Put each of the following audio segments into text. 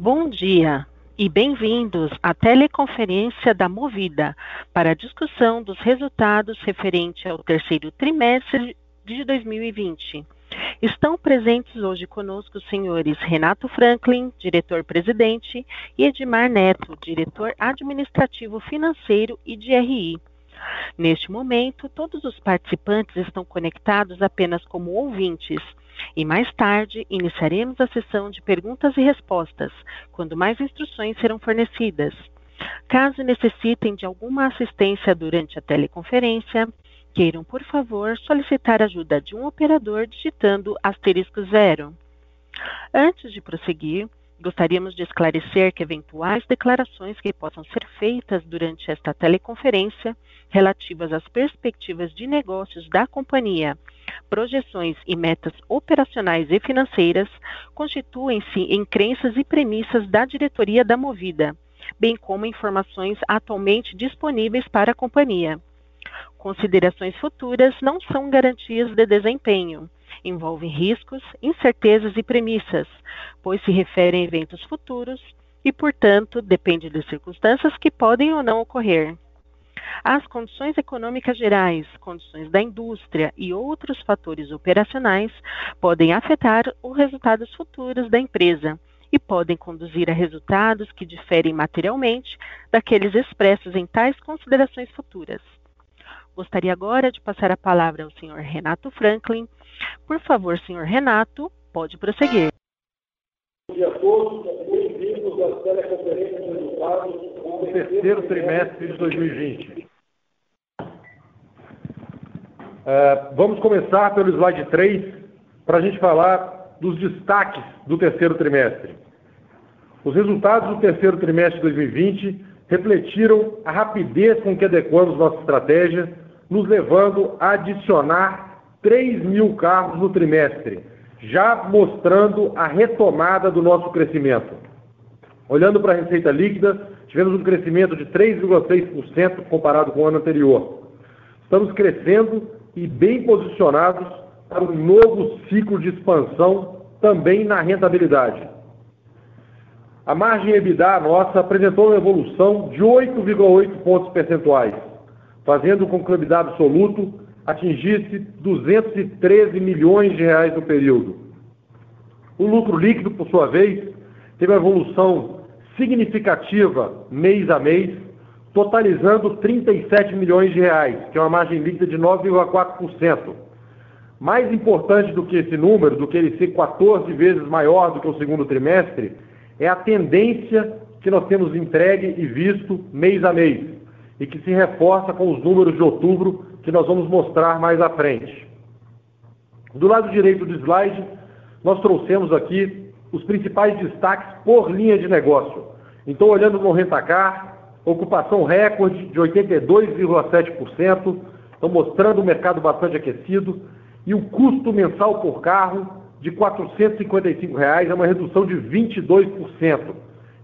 Bom dia e bem-vindos à teleconferência da Movida para a discussão dos resultados referente ao terceiro trimestre de 2020. Estão presentes hoje conosco os senhores Renato Franklin, diretor-presidente, e Edmar Neto, diretor administrativo financeiro e de RI. Neste momento, todos os participantes estão conectados apenas como ouvintes e mais tarde, iniciaremos a sessão de perguntas e respostas, quando mais instruções serão fornecidas. Caso necessitem de alguma assistência durante a teleconferência, queiram, por favor, solicitar ajuda de um operador digitando asterisco zero. Antes de prosseguir, Gostaríamos de esclarecer que eventuais declarações que possam ser feitas durante esta teleconferência relativas às perspectivas de negócios da companhia, projeções e metas operacionais e financeiras constituem-se em crenças e premissas da diretoria da Movida, bem como informações atualmente disponíveis para a companhia. Considerações futuras não são garantias de desempenho envolvem riscos, incertezas e premissas, pois se referem a eventos futuros e, portanto, depende de circunstâncias que podem ou não ocorrer. As condições econômicas gerais, condições da indústria e outros fatores operacionais podem afetar os resultados futuros da empresa e podem conduzir a resultados que diferem materialmente daqueles expressos em tais considerações futuras. Gostaria agora de passar a palavra ao Sr. Renato Franklin, por favor, senhor Renato, pode prosseguir. Bom dia a todos, bem-vindos à teleconferência de resultados do terceiro trimestre de 2020. Uh, vamos começar pelo slide 3 para a gente falar dos destaques do terceiro trimestre. Os resultados do terceiro trimestre de 2020 refletiram a rapidez com que adequamos nossa estratégia, nos levando a adicionar 3 mil carros no trimestre, já mostrando a retomada do nosso crescimento. Olhando para a receita líquida, tivemos um crescimento de 3,6% comparado com o ano anterior. Estamos crescendo e bem posicionados para um novo ciclo de expansão também na rentabilidade. A margem EBITDA nossa apresentou uma evolução de 8,8 pontos percentuais, fazendo com que o EBITDA absoluto atingisse 213 milhões de reais no período. O lucro líquido, por sua vez, teve uma evolução significativa mês a mês, totalizando 37 milhões de reais, que é uma margem líquida de 9,4%. Mais importante do que esse número, do que ele ser 14 vezes maior do que o segundo trimestre, é a tendência que nós temos entregue e visto mês a mês, e que se reforça com os números de outubro que nós vamos mostrar mais à frente. Do lado direito do slide, nós trouxemos aqui os principais destaques por linha de negócio. Então, olhando no rentacar, ocupação recorde de 82,7%, estão mostrando um mercado bastante aquecido, e o custo mensal por carro de 455 reais, é uma redução de 22%.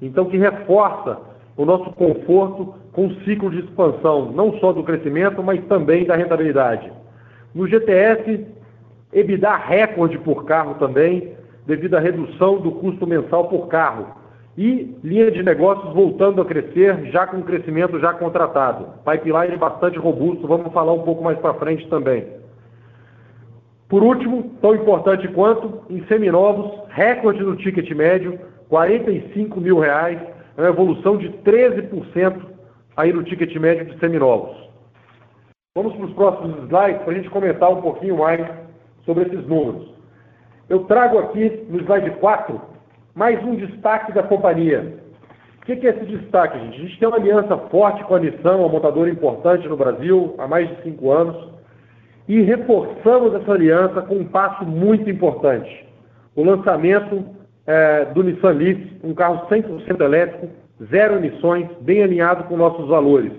Então, que reforça o nosso conforto com um ciclo de expansão, não só do crescimento, mas também da rentabilidade. No GTS, EBITDA recorde por carro também, devido à redução do custo mensal por carro. E linha de negócios voltando a crescer, já com crescimento já contratado. Pipeline bastante robusto, vamos falar um pouco mais para frente também. Por último, tão importante quanto, em seminovos, recorde no ticket médio, 45 mil reais, é uma evolução de 13% aí no ticket médio de seminovos. Vamos para os próximos slides para a gente comentar um pouquinho mais sobre esses números. Eu trago aqui no slide 4 mais um destaque da companhia. O que é esse destaque, gente? A gente tem uma aliança forte com a Nissan, uma montadora importante no Brasil, há mais de cinco anos, e reforçamos essa aliança com um passo muito importante: o lançamento é, do Nissan Leaf, um carro 100% elétrico, zero emissões, bem alinhado com nossos valores.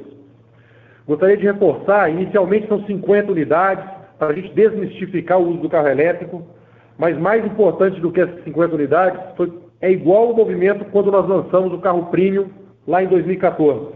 Gostaria de reforçar, inicialmente são 50 unidades, para a gente desmistificar o uso do carro elétrico, mas mais importante do que essas 50 unidades, foi, é igual o movimento quando nós lançamos o carro premium lá em 2014.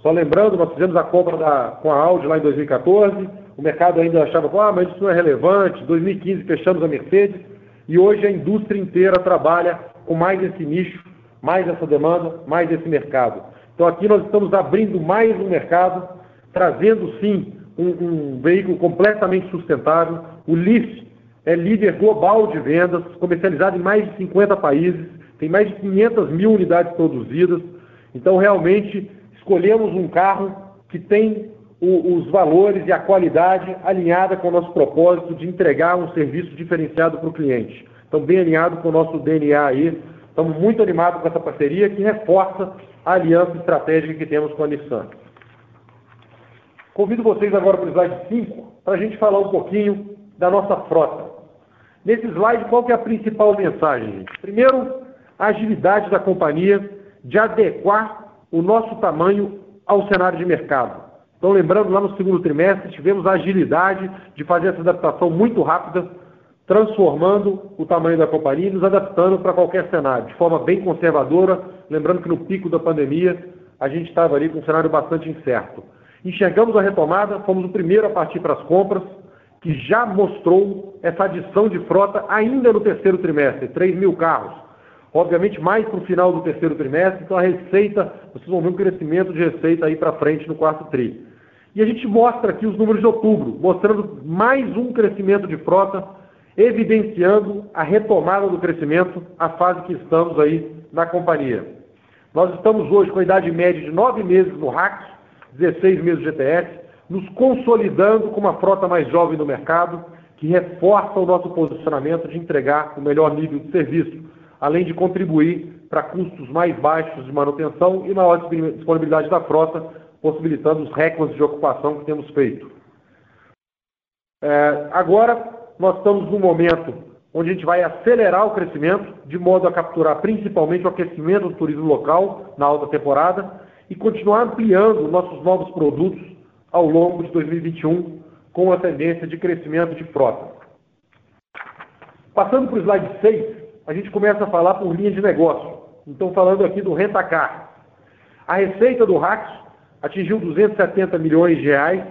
Só lembrando, nós fizemos a compra da, com a Audi lá em 2014, o mercado ainda achava, ah, mas isso não é relevante, 2015 fechamos a Mercedes, e hoje a indústria inteira trabalha com mais esse nicho, mais essa demanda, mais esse mercado. Então aqui nós estamos abrindo mais um mercado, trazendo sim um, um veículo completamente sustentável. O LIF é líder global de vendas, comercializado em mais de 50 países, tem mais de 500 mil unidades produzidas. Então realmente escolhemos um carro que tem o, os valores e a qualidade alinhada com o nosso propósito de entregar um serviço diferenciado para o cliente. Então, bem alinhado com o nosso DNA aí. Estamos muito animados com essa parceria que reforça a aliança estratégica que temos com a Nissan. Convido vocês agora para o slide 5 para a gente falar um pouquinho da nossa frota. Nesse slide, qual que é a principal mensagem? Primeiro, a agilidade da companhia de adequar o nosso tamanho ao cenário de mercado. Então, lembrando, lá no segundo trimestre, tivemos a agilidade de fazer essa adaptação muito rápida, transformando o tamanho da companhia e nos adaptando para qualquer cenário, de forma bem conservadora, lembrando que no pico da pandemia a gente estava ali com um cenário bastante incerto. Enxergamos a retomada, fomos o primeiro a partir para as compras, que já mostrou essa adição de frota ainda no terceiro trimestre, 3 mil carros. Obviamente, mais para o final do terceiro trimestre, então a receita, vocês vão ver um crescimento de receita aí para frente no quarto tri. E a gente mostra aqui os números de outubro, mostrando mais um crescimento de frota, evidenciando a retomada do crescimento, a fase que estamos aí na companhia. Nós estamos hoje com a idade média de nove meses no RAX, 16 meses de GTS, nos consolidando com uma frota mais jovem no mercado, que reforça o nosso posicionamento de entregar o melhor nível de serviço além de contribuir para custos mais baixos de manutenção e maior disponibilidade da frota, possibilitando os recordes de ocupação que temos feito. É, agora, nós estamos num momento onde a gente vai acelerar o crescimento, de modo a capturar principalmente o aquecimento do turismo local na alta temporada e continuar ampliando nossos novos produtos ao longo de 2021 com a tendência de crescimento de frota. Passando para o slide 6, a gente começa a falar por linha de negócio. Então, falando aqui do rentacar. A receita do RAX atingiu 270 milhões de reais.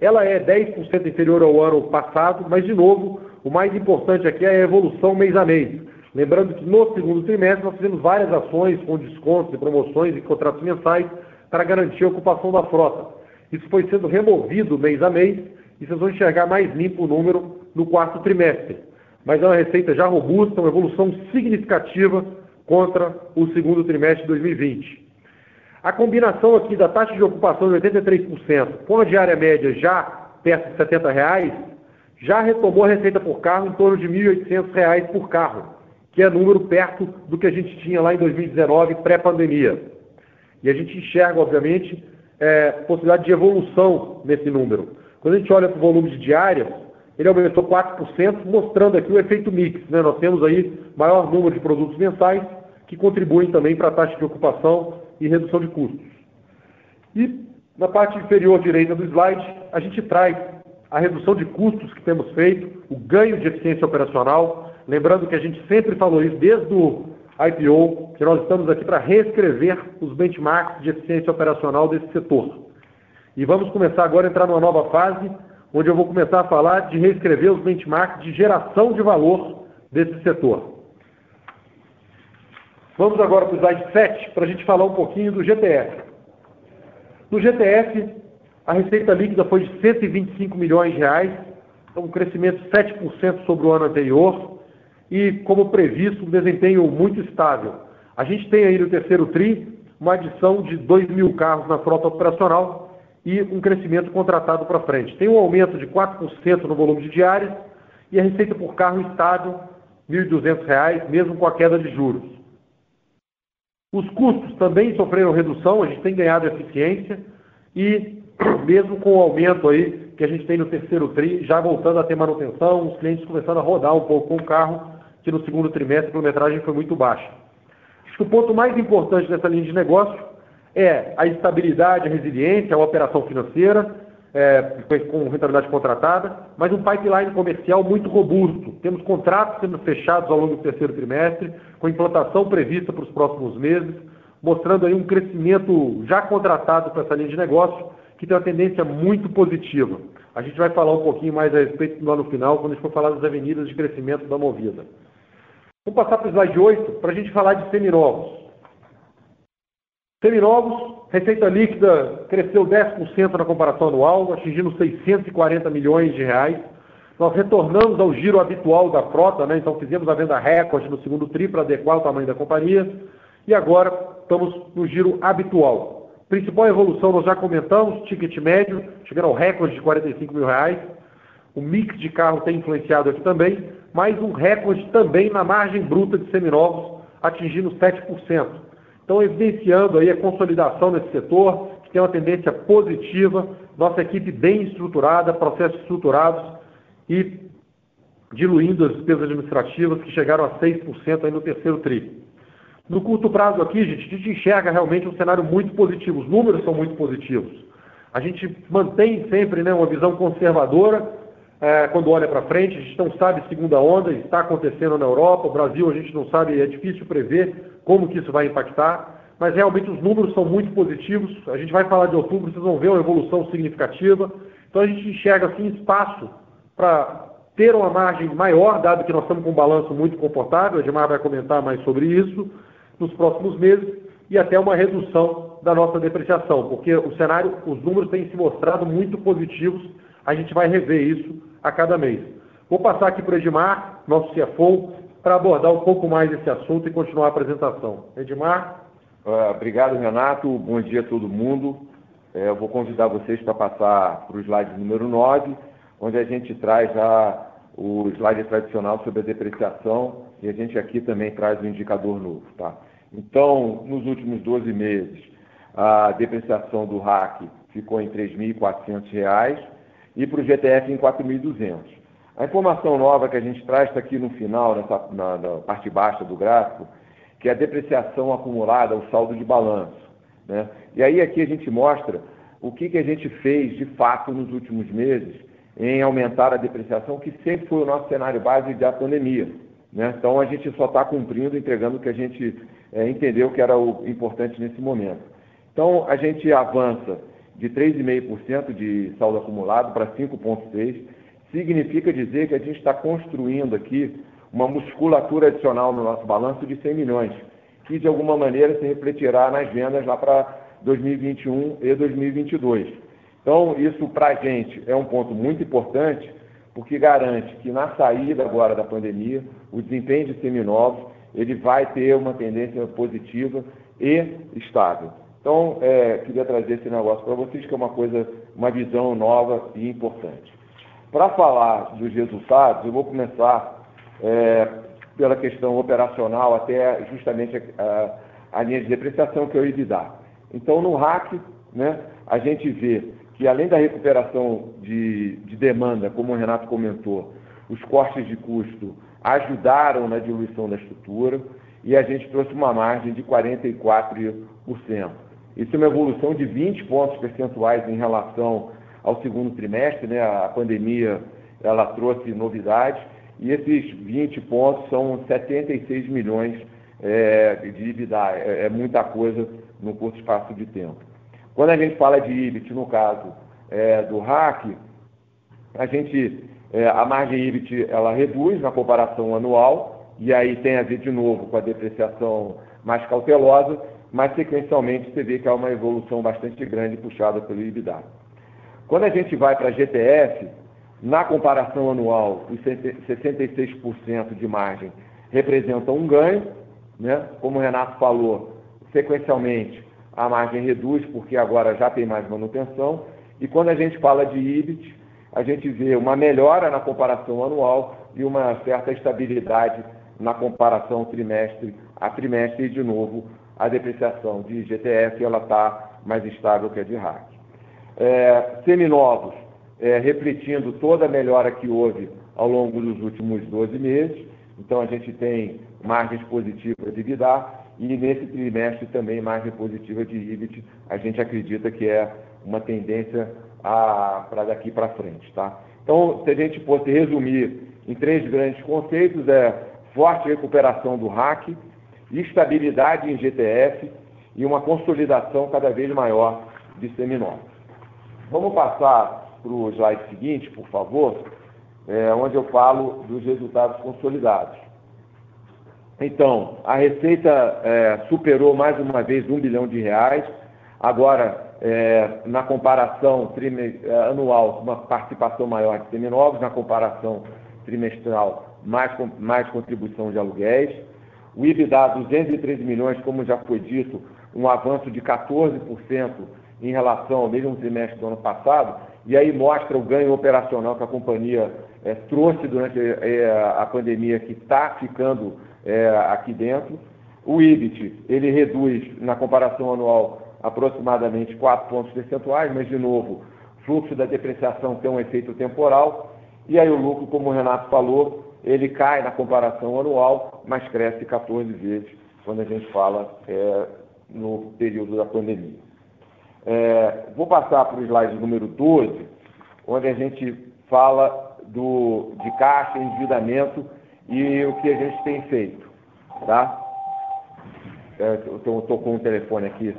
Ela é 10% inferior ao ano passado, mas, de novo, o mais importante aqui é a evolução mês a mês. Lembrando que no segundo trimestre nós fizemos várias ações com descontos e promoções e contratos mensais para garantir a ocupação da frota. Isso foi sendo removido mês a mês e vocês vão enxergar mais limpo o número no quarto trimestre mas é uma receita já robusta, uma evolução significativa contra o segundo trimestre de 2020. A combinação aqui da taxa de ocupação de 83% com a diária média já perto de 70 reais, já retomou a receita por carro em torno de R$ 1.800 por carro, que é número perto do que a gente tinha lá em 2019, pré-pandemia. E a gente enxerga, obviamente, é, possibilidade de evolução nesse número. Quando a gente olha para o volume de diárias, ele aumentou 4%, mostrando aqui o efeito mix. Né? Nós temos aí maior número de produtos mensais que contribuem também para a taxa de ocupação e redução de custos. E na parte inferior direita do slide, a gente traz a redução de custos que temos feito, o ganho de eficiência operacional, lembrando que a gente sempre falou isso desde o IPO, que nós estamos aqui para reescrever os benchmarks de eficiência operacional desse setor. E vamos começar agora a entrar numa nova fase, onde eu vou começar a falar de reescrever os benchmarks de geração de valor desse setor. Vamos agora para o slide 7 para a gente falar um pouquinho do GTF. No GTF, a receita líquida foi de 125 milhões de reais, então um crescimento de 7% sobre o ano anterior e, como previsto, um desempenho muito estável. A gente tem aí no terceiro TRI uma adição de 2 mil carros na frota operacional, e um crescimento contratado para frente. Tem um aumento de 4% no volume de diárias e a receita por carro estável, R$ 1.200, mesmo com a queda de juros. Os custos também sofreram redução, a gente tem ganhado eficiência e mesmo com o aumento aí que a gente tem no terceiro TRI, já voltando a ter manutenção, os clientes começando a rodar um pouco com o carro, que no segundo trimestre a quilometragem foi muito baixa. Acho que o ponto mais importante dessa linha de negócio é a estabilidade, a resiliência, a operação financeira, é, com rentabilidade contratada, mas um pipeline comercial muito robusto. Temos contratos sendo fechados ao longo do terceiro trimestre, com implantação prevista para os próximos meses, mostrando aí um crescimento já contratado para essa linha de negócio, que tem uma tendência muito positiva. A gente vai falar um pouquinho mais a respeito lá no final, quando a gente for falar das avenidas de crescimento da Movida. Vamos passar para o slide 8 para a gente falar de seminovos. Seminovos, receita líquida cresceu 10% na comparação anual, atingindo 640 milhões de reais. Nós retornamos ao giro habitual da frota, né? então fizemos a venda recorde no segundo TRI para adequar o tamanho da companhia e agora estamos no giro habitual. Principal evolução nós já comentamos, ticket médio, chegando ao recorde de 45 mil reais. O mix de carro tem influenciado aqui também, mas um recorde também na margem bruta de seminovos, atingindo 7%. Então, evidenciando aí a consolidação nesse setor, que tem uma tendência positiva, nossa equipe bem estruturada, processos estruturados e diluindo as despesas administrativas que chegaram a 6% aí no terceiro TRI. No curto prazo aqui, gente, a gente enxerga realmente um cenário muito positivo, os números são muito positivos. A gente mantém sempre né, uma visão conservadora é, quando olha para frente, a gente não sabe segunda onda, está acontecendo na Europa, o Brasil a gente não sabe, é difícil prever como que isso vai impactar, mas realmente os números são muito positivos, a gente vai falar de outubro, vocês vão ver uma evolução significativa, então a gente enxerga assim espaço para ter uma margem maior, dado que nós estamos com um balanço muito confortável, a Edmar vai comentar mais sobre isso nos próximos meses, e até uma redução da nossa depreciação, porque o cenário, os números têm se mostrado muito positivos, a gente vai rever isso a cada mês. Vou passar aqui para o Edmar, nosso CFO, para abordar um pouco mais esse assunto e continuar a apresentação. Edmar? Uh, obrigado, Renato. Bom dia a todo mundo. É, eu vou convidar vocês para passar para o slide número 9, onde a gente traz já o slide tradicional sobre a depreciação e a gente aqui também traz um indicador novo. Tá? Então, nos últimos 12 meses, a depreciação do RAC ficou em R$ 3.400 e para o GTF em 4.200. A informação nova que a gente traz está aqui no final, nessa, na, na, parte baixa do gráfico, que é a depreciação acumulada, o saldo de balanço. Né? E aí aqui a gente mostra o que, que a gente fez de fato nos últimos meses em aumentar a depreciação, que sempre foi o nosso cenário base da pandemia. Né? Então a gente só está cumprindo, entregando o que a gente é, entendeu que era o importante nesse momento. Então a gente avança de 3,5% de saldo acumulado para 5,6%, significa dizer que a gente está construindo aqui uma musculatura adicional no nosso balanço de 100 milhões, que de alguma maneira se refletirá nas vendas lá para 2021 e 2022. Então, isso para a gente é um ponto muito importante, porque garante que na saída agora da pandemia, o desempenho de seminovos ele vai ter uma tendência positiva e estável. Então, é, queria trazer esse negócio para vocês, que é uma coisa, uma visão nova e importante. Para falar dos resultados, eu vou começar é, pela questão operacional, até justamente a, a, linha de depreciação que eu ia dar. Então, no RAC, né, a gente vê que além da recuperação de, de demanda, como o Renato comentou, os cortes de custo ajudaram na diluição da estrutura e a gente trouxe uma margem de 44%. Isso é uma evolução de 20 pontos percentuais em relação ao segundo trimestre, né? A pandemia ela trouxe novidades e esses 20 pontos são 76 milhões é, de EBITDA, é, é, muita coisa no curto espaço de tempo. Quando a gente fala de EBIT, no caso é, do RAC, a gente, é, a margem EBIT ela reduz na comparação anual, e aí tem a ver de novo com a depreciação mais cautelosa, mas sequencialmente você vê que há uma evolução bastante grande puxada pelo EBITDA. Quando a gente vai para a GTF, na comparação anual, os 66% de margem representam um ganho, né? como o Renato falou, sequencialmente a margem reduz porque agora já tem mais manutenção, e quando a gente fala de EBIT, a gente vê uma melhora na comparação anual e uma certa estabilidade na comparação trimestre a trimestre e, de novo, a depreciação de GTF está mais estável que a de RAC. É, seminovos, é, refletindo toda a melhora que houve ao longo dos últimos 12 meses, então a gente tem margens positivas de EBITDA e nesse trimestre também margem positiva de EBIT, a gente acredita que é uma tendência para daqui para frente. Tá? Então, se a gente fosse resumir em três grandes conceitos, é forte recuperação do RAC, estabilidade em GTF e uma consolidação cada vez maior de seminovos. Vamos passar para o slide seguinte, por favor, é, onde eu falo dos resultados consolidados. Então, a receita é, superou mais uma vez um bilhão de reais. Agora, é, na comparação é, anual, uma participação maior de seminovos, na comparação trimestral, mais, mais contribuição de aluguéis. O IBDA, 213 milhões, como já foi dito, um avanço de 14% em relação ao mesmo trimestre do ano passado, e aí mostra o ganho operacional que a companhia é, trouxe durante é, a pandemia, que está ficando é, aqui dentro. O IBIT, ele reduz, na comparação anual, aproximadamente 4 pontos percentuais, mas, de novo, fluxo da depreciação tem um efeito temporal, e aí o lucro, como o Renato falou, ele cai na comparação anual, mas cresce 14 vezes quando a gente fala é, no período da pandemia. É, vou passar para o slide número 12, onde a gente fala do, de caixa, endividamento e o que a gente tem feito. Tá? É, Estou com o telefone aqui.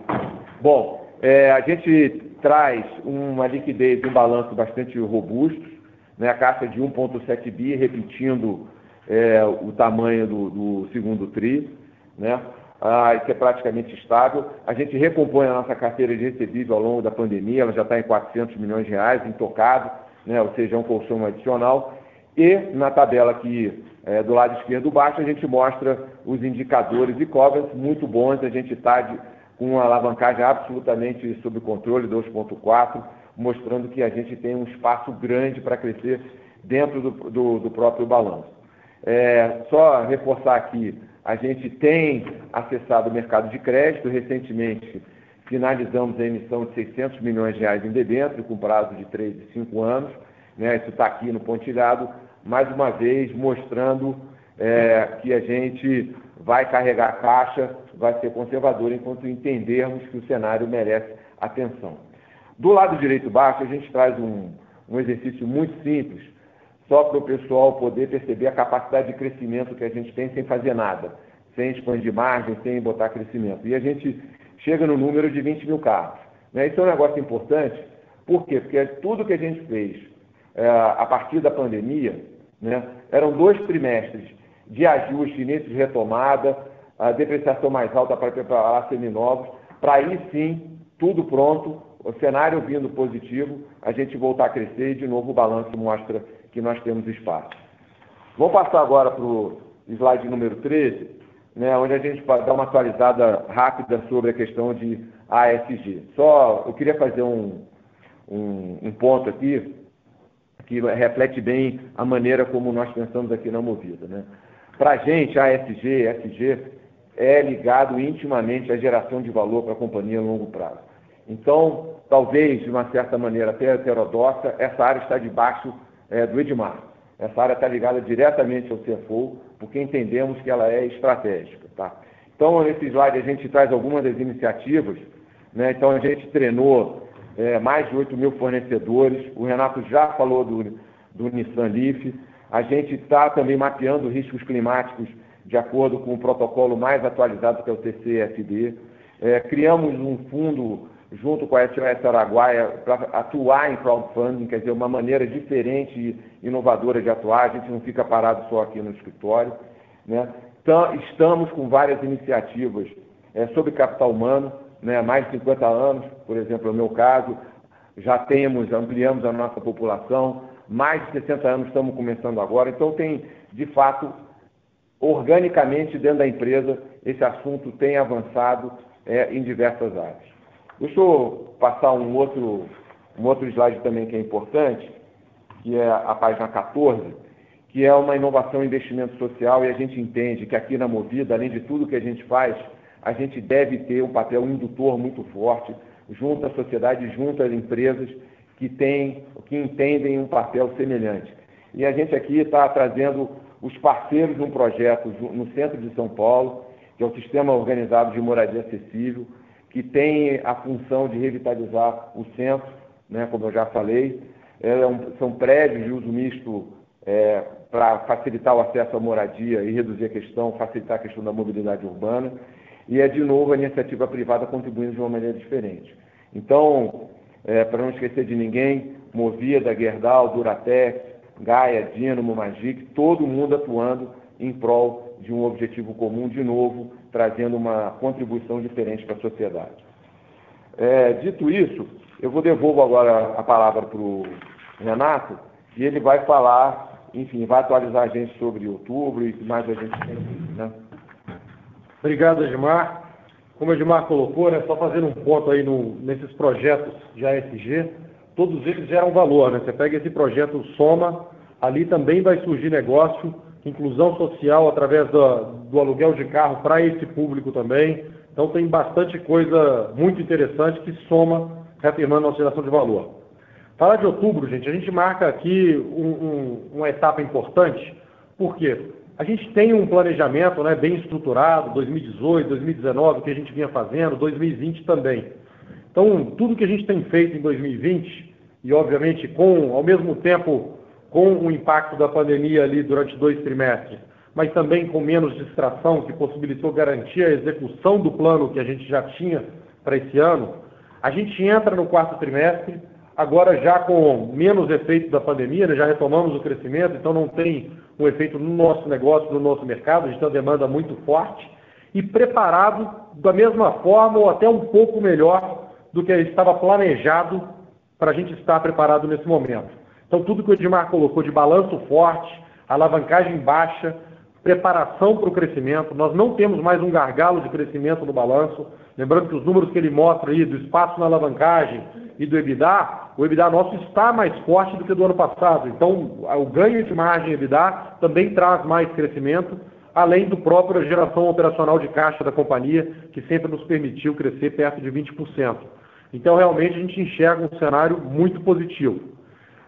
Bom, é, a gente traz uma liquidez e um balanço bastante robusto, né, a caixa de 1,7 bi, repetindo é, o tamanho do, do segundo TRI, né, ah, que é praticamente estável. A gente recompõe a nossa carteira de recebível ao longo da pandemia, ela já está em 400 milhões de reais, intocado, né, ou seja, é um colchão adicional. E na tabela aqui é, do lado esquerdo baixo, a gente mostra os indicadores e covenants muito bons, a gente está com uma alavancagem absolutamente sob controle, 2.4, mostrando que a gente tem um espaço grande para crescer dentro do, do, do próprio balanço. É, só reforçar aqui, a gente tem acessado o mercado de crédito, recentemente finalizamos a emissão de 600 milhões de reais em debênture, com prazo de 3 e 5 anos, né? isso está aqui no pontilhado, mais uma vez mostrando é, que a gente vai carregar a caixa, vai ser conservador enquanto entendermos que o cenário merece atenção. Do lado direito baixo, a gente traz um, um exercício muito simples, só para o pessoal poder perceber a capacidade de crescimento que a gente tem sem fazer nada, sem expandir margem, sem botar crescimento. E a gente chega no número de 20 mil carros. Né? Isso é um negócio importante, por quê? Porque tudo que a gente fez é, a partir da pandemia, né, eram dois trimestres de ajuste, início de retomada, a depreciação mais alta para preparar seminovos, para aí sim, tudo pronto, o cenário vindo positivo, a gente voltar a crescer e de novo o balanço mostra que nós temos espaço. Vamos passar agora para o slide número 13, né, onde a gente pode dar uma atualizada rápida sobre a questão de ASG. Só eu queria fazer um, um, um ponto aqui que reflete bem a maneira como nós pensamos aqui na Movida. Né? Para a gente, ASG, SG, é ligado intimamente à geração de valor para a companhia a longo prazo. Então, talvez, de uma certa maneira até heterodoxa, essa área está debaixo é, do Edmar. Essa área está ligada diretamente ao CFO, porque entendemos que ela é estratégica. Tá? Então, nesse slide, a gente traz algumas das iniciativas. Né? Então, a gente treinou é, mais de 8 mil fornecedores. O Renato já falou do, do Nissan Leaf. A gente está também mapeando riscos climáticos de acordo com o protocolo mais atualizado, que é o TCFD. É, criamos um fundo junto com a SOS Araguaia para atuar em crowdfunding, quer dizer, uma maneira diferente e inovadora de atuar. A gente não fica parado só aqui no escritório. Né? Então, estamos com várias iniciativas é, sobre capital humano né, mais de 50 anos, por exemplo, no meu caso, já temos, ampliamos a nossa população, mais de 60 anos estamos começando agora, então tem, de fato, organicamente dentro da empresa, esse assunto tem avançado é, em diversas áreas. Deixa eu passar um outro, um outro slide também que é importante, que é a página 14, que é uma inovação e investimento social, e a gente entende que aqui na Movida, além de tudo que a gente faz, a gente deve ter um papel indutor muito forte junto à sociedade, junto às empresas que têm, que entendem um papel semelhante. E a gente aqui está trazendo os parceiros de um projeto no centro de São Paulo, que é o Sistema Organizado de Moradia Acessível, que tem a função de revitalizar o centro, né, como eu já falei. É um, são prédios de uso misto é, para facilitar o acesso à moradia e reduzir a questão, facilitar a questão da mobilidade urbana e é de novo a iniciativa privada contribuindo de uma maneira diferente. Então, é, para não esquecer de ninguém, Movida, Gerdau, Duratex, Gaia, Dinamo, Magic, todo mundo atuando em prol de um objetivo comum, de novo, trazendo uma contribuição diferente para a sociedade. É, dito isso, eu vou devolvo agora a palavra para o Renato e ele vai falar, enfim, vai atualizar a gente sobre outubro e mais a gente tem. Né? Obrigado, Edmar. Como o Edmar colocou, né, só fazendo um ponto aí no, nesses projetos de ASG, todos eles geram valor. Né? Você pega esse projeto Soma, ali também vai surgir negócio, inclusão social através do, do aluguel de carro para esse público também. Então tem bastante coisa muito interessante que soma, reafirmando a nossa geração de valor. Falar de outubro, gente, a gente marca aqui um, um, uma etapa importante, por quê? A gente tem um planejamento né, bem estruturado, 2018, 2019, que a gente vinha fazendo, 2020 também. Então, tudo que a gente tem feito em 2020, e obviamente com, ao mesmo tempo, com o impacto da pandemia ali durante dois trimestres, mas também com menos distração, que possibilitou garantir a execução do plano que a gente já tinha para esse ano, a gente entra no quarto trimestre, agora já com menos efeitos da pandemia, né, já retomamos o crescimento, então não tem um efeito no nosso negócio, no nosso mercado, a gente tem uma demanda muito forte, e preparado da mesma forma ou até um pouco melhor do que estava planejado para a gente estar preparado nesse momento. Então, tudo que o Edmar colocou de balanço forte, alavancagem baixa, preparação para o crescimento, nós não temos mais um gargalo de crescimento no balanço, lembrando que os números que ele mostra aí do espaço na alavancagem e do EBITDA, o EBITDA nosso está mais forte do que do ano passado. Então, o ganho de margem EBITDA também traz mais crescimento, além do próprio geração operacional de caixa da companhia, que sempre nos permitiu crescer perto de 20%. Então, realmente, a gente enxerga um cenário muito positivo.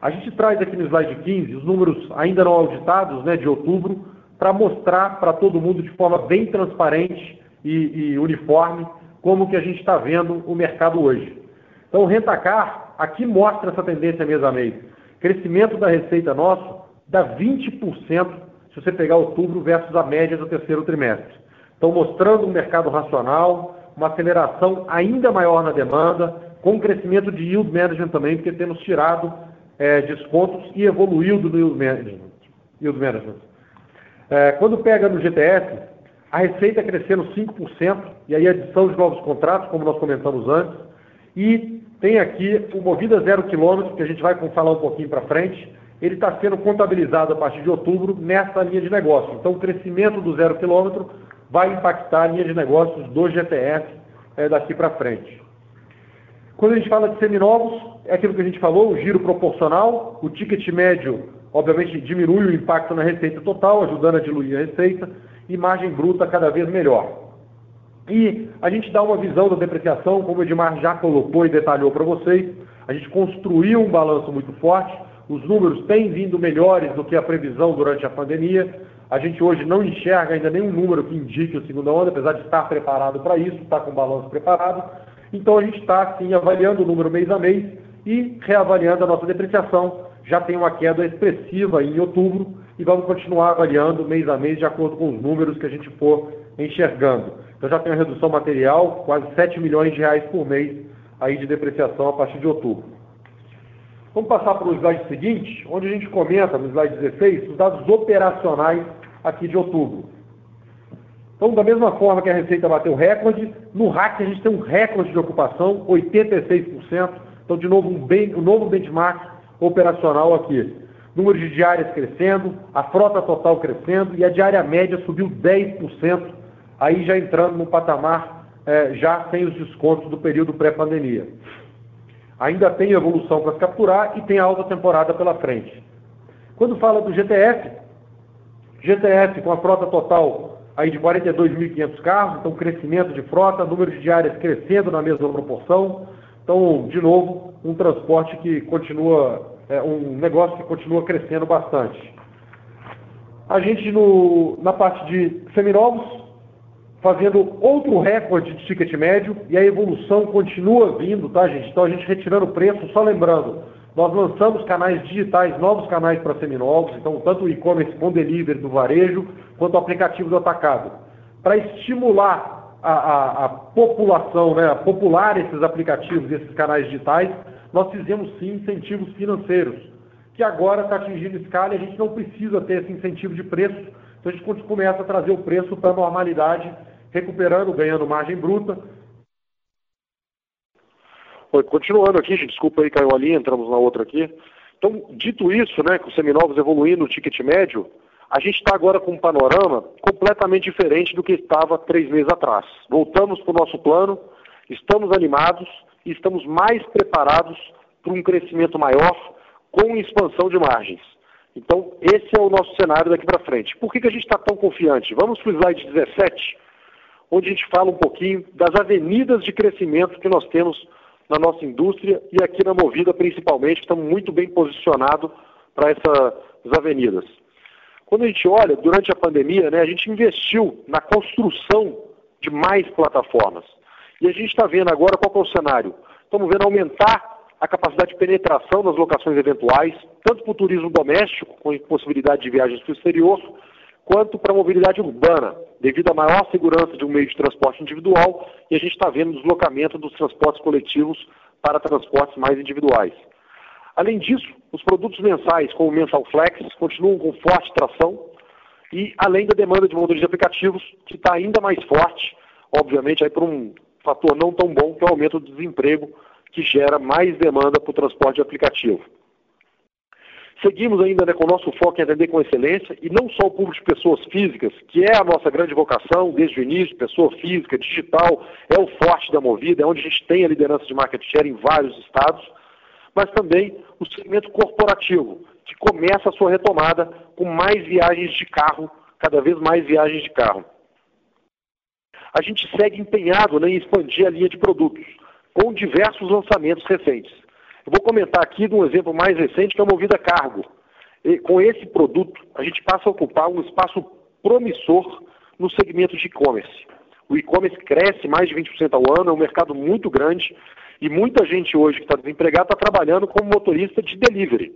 A gente traz aqui no slide 15 os números ainda não auditados, né, de outubro, para mostrar para todo mundo de forma bem transparente e, e uniforme como que a gente está vendo o mercado hoje. Então, o Rentacar aqui mostra essa tendência mês a mês. Crescimento da receita nosso dá 20% se você pegar outubro versus a média do terceiro trimestre. Então, mostrando um mercado racional, uma aceleração ainda maior na demanda, com crescimento de yield management também, porque temos tirado é, descontos e evoluído no yield management. Yield management. É, quando pega no GTS, a receita crescendo 5%, e aí adição de novos contratos, como nós comentamos antes, e tem aqui o Movida Zero Quilômetro, que a gente vai falar um pouquinho para frente, ele está sendo contabilizado a partir de outubro nessa linha de negócio. Então, o crescimento do zero quilômetro vai impactar a linha de negócios do GTS é, daqui para frente. Quando a gente fala de seminovos, é aquilo que a gente falou, o giro proporcional, o ticket médio, obviamente, diminui o impacto na receita total, ajudando a diluir a receita, e margem bruta cada vez melhor. E a gente dá uma visão da depreciação, como o Edmar já colocou e detalhou para vocês. A gente construiu um balanço muito forte, os números têm vindo melhores do que a previsão durante a pandemia. A gente hoje não enxerga ainda nenhum número que indique o segunda onda, apesar de estar preparado para isso, estar com o balanço preparado. Então a gente está, assim, avaliando o número mês a mês e reavaliando a nossa depreciação. Já tem uma queda expressiva em outubro e vamos continuar avaliando mês a mês de acordo com os números que a gente for enxergando. Então já tem uma redução material, quase 7 milhões de reais por mês aí de depreciação a partir de outubro. Vamos passar para o slide seguinte, onde a gente comenta, no slide 16, os dados operacionais aqui de outubro. Então, da mesma forma que a Receita bateu recorde, no RAC a gente tem um recorde de ocupação, 86%. Então, de novo, um, bem, um novo benchmark operacional aqui. Número de diárias crescendo, a frota total crescendo e a diária média subiu 10% aí já entrando no patamar é, já sem os descontos do período pré-pandemia. Ainda tem evolução para se capturar e tem a alta temporada pela frente. Quando fala do GTF, GTF com a frota total aí de 42.500 carros, então crescimento de frota, número de diárias crescendo na mesma proporção. Então, de novo, um transporte que continua, é, um negócio que continua crescendo bastante. A gente, no, na parte de seminovos, fazendo outro recorde de ticket médio e a evolução continua vindo, tá, gente? Então a gente retirando o preço, só lembrando, nós lançamos canais digitais, novos canais para seminovos, então tanto o e-commerce com delivery do varejo, quanto o aplicativo do atacado. Para estimular a, a, a, população, né, a popular esses aplicativos, esses canais digitais, nós fizemos sim incentivos financeiros, que agora está atingindo escala e a gente não precisa ter esse incentivo de preço Então a gente começa a trazer o preço para a normalidade, recuperando, ganhando margem bruta. Continuando aqui, gente, desculpa aí, caiu ali, entramos na outra aqui. Então, dito isso, né, com os seminovos evoluindo o ticket médio, a gente está agora com um panorama completamente diferente do que estava três meses atrás. Voltamos para o nosso plano, estamos animados e estamos mais preparados para um crescimento maior com expansão de margens. Então, esse é o nosso cenário daqui para frente. Por que, que a gente está tão confiante? Vamos para o slide 17, onde a gente fala um pouquinho das avenidas de crescimento que nós temos na nossa indústria e aqui na Movida principalmente, estamos muito bem posicionados para essas avenidas. Quando a gente olha, durante a pandemia, né, a gente investiu na construção de mais plataformas. E a gente está vendo agora qual é o cenário. Estamos vendo aumentar a capacidade de penetração nas locações eventuais, tanto para o turismo doméstico, com possibilidade de viagens para o exterior, quanto para a mobilidade urbana, devido à maior segurança de um meio de transporte individual, e a gente está vendo o deslocamento dos transportes coletivos para transportes mais individuais. Além disso, os produtos mensais, como o Mensal Flex, continuam com forte tração, e além da demanda de motores de aplicativos, que está ainda mais forte, obviamente, aí por um fator não tão bom, que é o aumento do desemprego, que gera mais demanda para o transporte de aplicativo. Seguimos ainda né, com o nosso foco em atender com excelência e não só o público de pessoas físicas, que é a nossa grande vocação desde o início, pessoa física, digital, é o forte da Movida, é onde a gente tem a liderança de market share em vários estados, mas também o segmento corporativo, que começa a sua retomada com mais viagens de carro, cada vez mais viagens de carro. A gente segue empenhado né, em expandir a linha de produtos, com diversos lançamentos recentes. Eu vou comentar aqui de um exemplo mais recente, que é a Movida Cargo. E, com esse produto, a gente passa a ocupar um espaço promissor no segmento de e-commerce. O e-commerce cresce mais de 20% ao ano, é um mercado muito grande e muita gente hoje que está desempregada está trabalhando como motorista de delivery.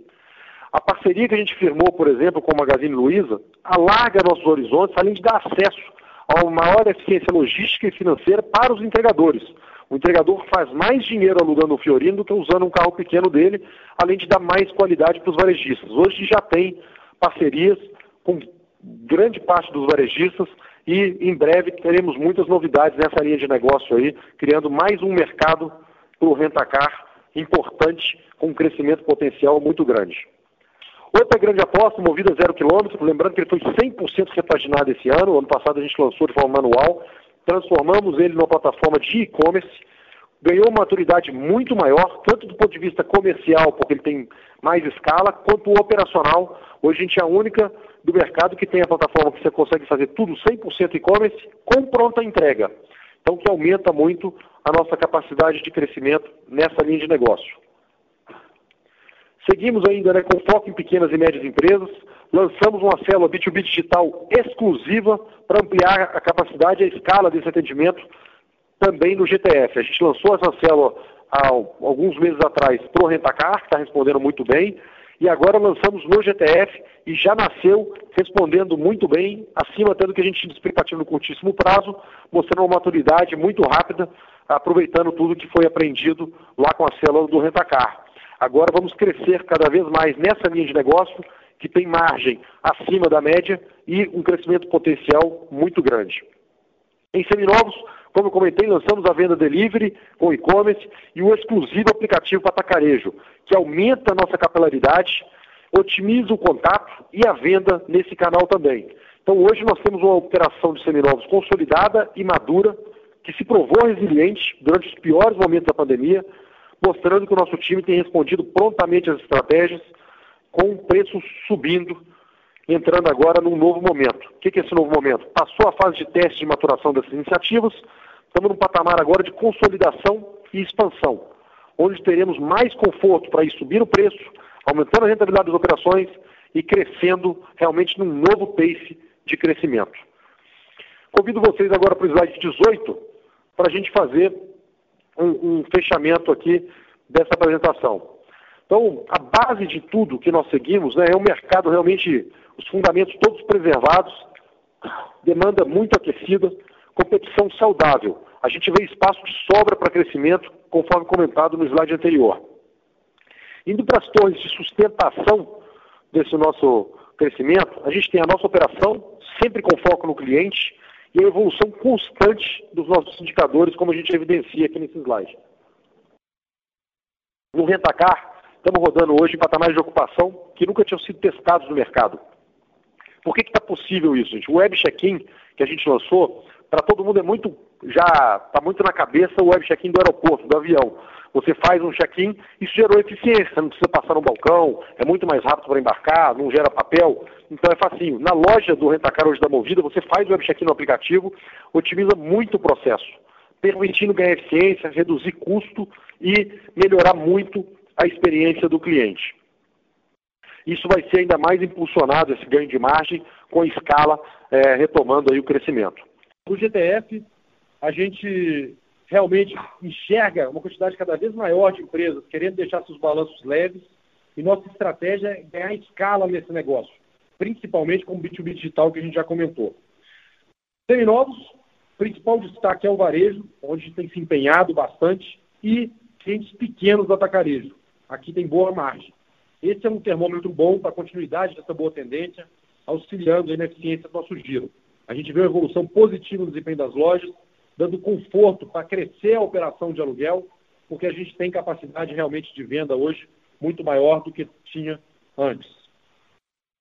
A parceria que a gente firmou, por exemplo, com o Magazine Luiza, alarga nossos horizontes, além de dar acesso a uma maior eficiência logística e financeira para os entregadores, o entregador faz mais dinheiro alugando o Fiorino do que usando um carro pequeno dele, além de dar mais qualidade para os varejistas. Hoje já tem parcerias com grande parte dos varejistas e em breve teremos muitas novidades nessa linha de negócio aí, criando mais um mercado para o rentacar importante, com um crescimento potencial muito grande. Outra grande aposta, movida zero quilômetro, lembrando que ele foi 100% repaginado esse ano, ano passado a gente lançou de forma manual, transformamos ele numa plataforma de e-commerce, ganhou uma maturidade muito maior, tanto do ponto de vista comercial, porque ele tem mais escala, quanto operacional. Hoje a gente é a única do mercado que tem a plataforma que você consegue fazer tudo 100% e-commerce com pronta entrega. Então, que aumenta muito a nossa capacidade de crescimento nessa linha de negócio. Seguimos ainda né, com foco em pequenas e médias empresas, lançamos uma célula B2B digital exclusiva para ampliar a capacidade e a escala desse atendimento também no GTF. A gente lançou essa célula há alguns meses atrás para o Rentacar, que está respondendo muito bem, e agora lançamos no GTF e já nasceu respondendo muito bem, acima até do que a gente tinha expectativa no curtíssimo prazo, mostrando uma maturidade muito rápida, aproveitando tudo que foi aprendido lá com a célula do Rentacar. Agora vamos crescer cada vez mais nessa linha de negócio, que tem margem acima da média e um crescimento potencial muito grande. Em seminovos, como eu comentei, lançamos a venda delivery com e-commerce e o exclusivo aplicativo para atacarejo, que aumenta a nossa capilaridade, otimiza o contato e a venda nesse canal também. Então hoje nós temos uma operação de seminovos consolidada e madura, que se provou resiliente durante os piores momentos da pandemia, mostrando que o nosso time tem respondido prontamente às estratégias, com o preço subindo, entrando agora num novo momento. O que é esse novo momento? Passou a fase de teste de maturação dessas iniciativas, estamos num patamar agora de consolidação e expansão, onde teremos mais conforto para ir subir o preço, aumentando a rentabilidade das operações e crescendo realmente num novo pace de crescimento. Convido vocês agora para o slide 18 para a gente fazer um, um fechamento aqui dessa apresentação. Então, a base de tudo que nós seguimos né, é um mercado realmente, os fundamentos todos preservados, demanda muito aquecida, competição saudável. A gente vê espaço de sobra para crescimento, conforme comentado no slide anterior. Indo para as torres de sustentação desse nosso crescimento, a gente tem a nossa operação sempre com foco no cliente e a evolução constante dos nossos indicadores, como a gente evidencia aqui nesse slide. No Rentacar, estamos rodando hoje em patamares de ocupação que nunca tinham sido testados no mercado. Por que está possível isso, gente? O Web Check-in que a gente lançou, para todo mundo é muito, já está muito na cabeça o Web Check-in do aeroporto, do avião. Você faz um check-in, isso gerou eficiência, não precisa passar no balcão, é muito mais rápido para embarcar, não gera papel, então é facinho. Na loja do Rentacar hoje da Movida, você faz o web check-in no aplicativo, otimiza muito o processo, permitindo ganhar eficiência, reduzir custo e melhorar muito a experiência do cliente. Isso vai ser ainda mais impulsionado, esse ganho de margem, com escala, é, retomando aí o crescimento. No GTF, a gente realmente enxerga uma quantidade cada vez maior de empresas querendo deixar seus balanços leves e nossa estratégia é ganhar escala nesse negócio, principalmente com o B2B digital que a gente já comentou. Seminovos, principal destaque é o varejo, onde tem se empenhado bastante, e clientes pequenos do atacarejo. Aqui tem boa margem. Esse é um termômetro bom para a continuidade dessa boa tendência, auxiliando na eficiência do nosso giro. A gente vê uma evolução positiva no desempenho das lojas, dando conforto para crescer a operação de aluguel, porque a gente tem capacidade realmente de venda hoje muito maior do que tinha antes.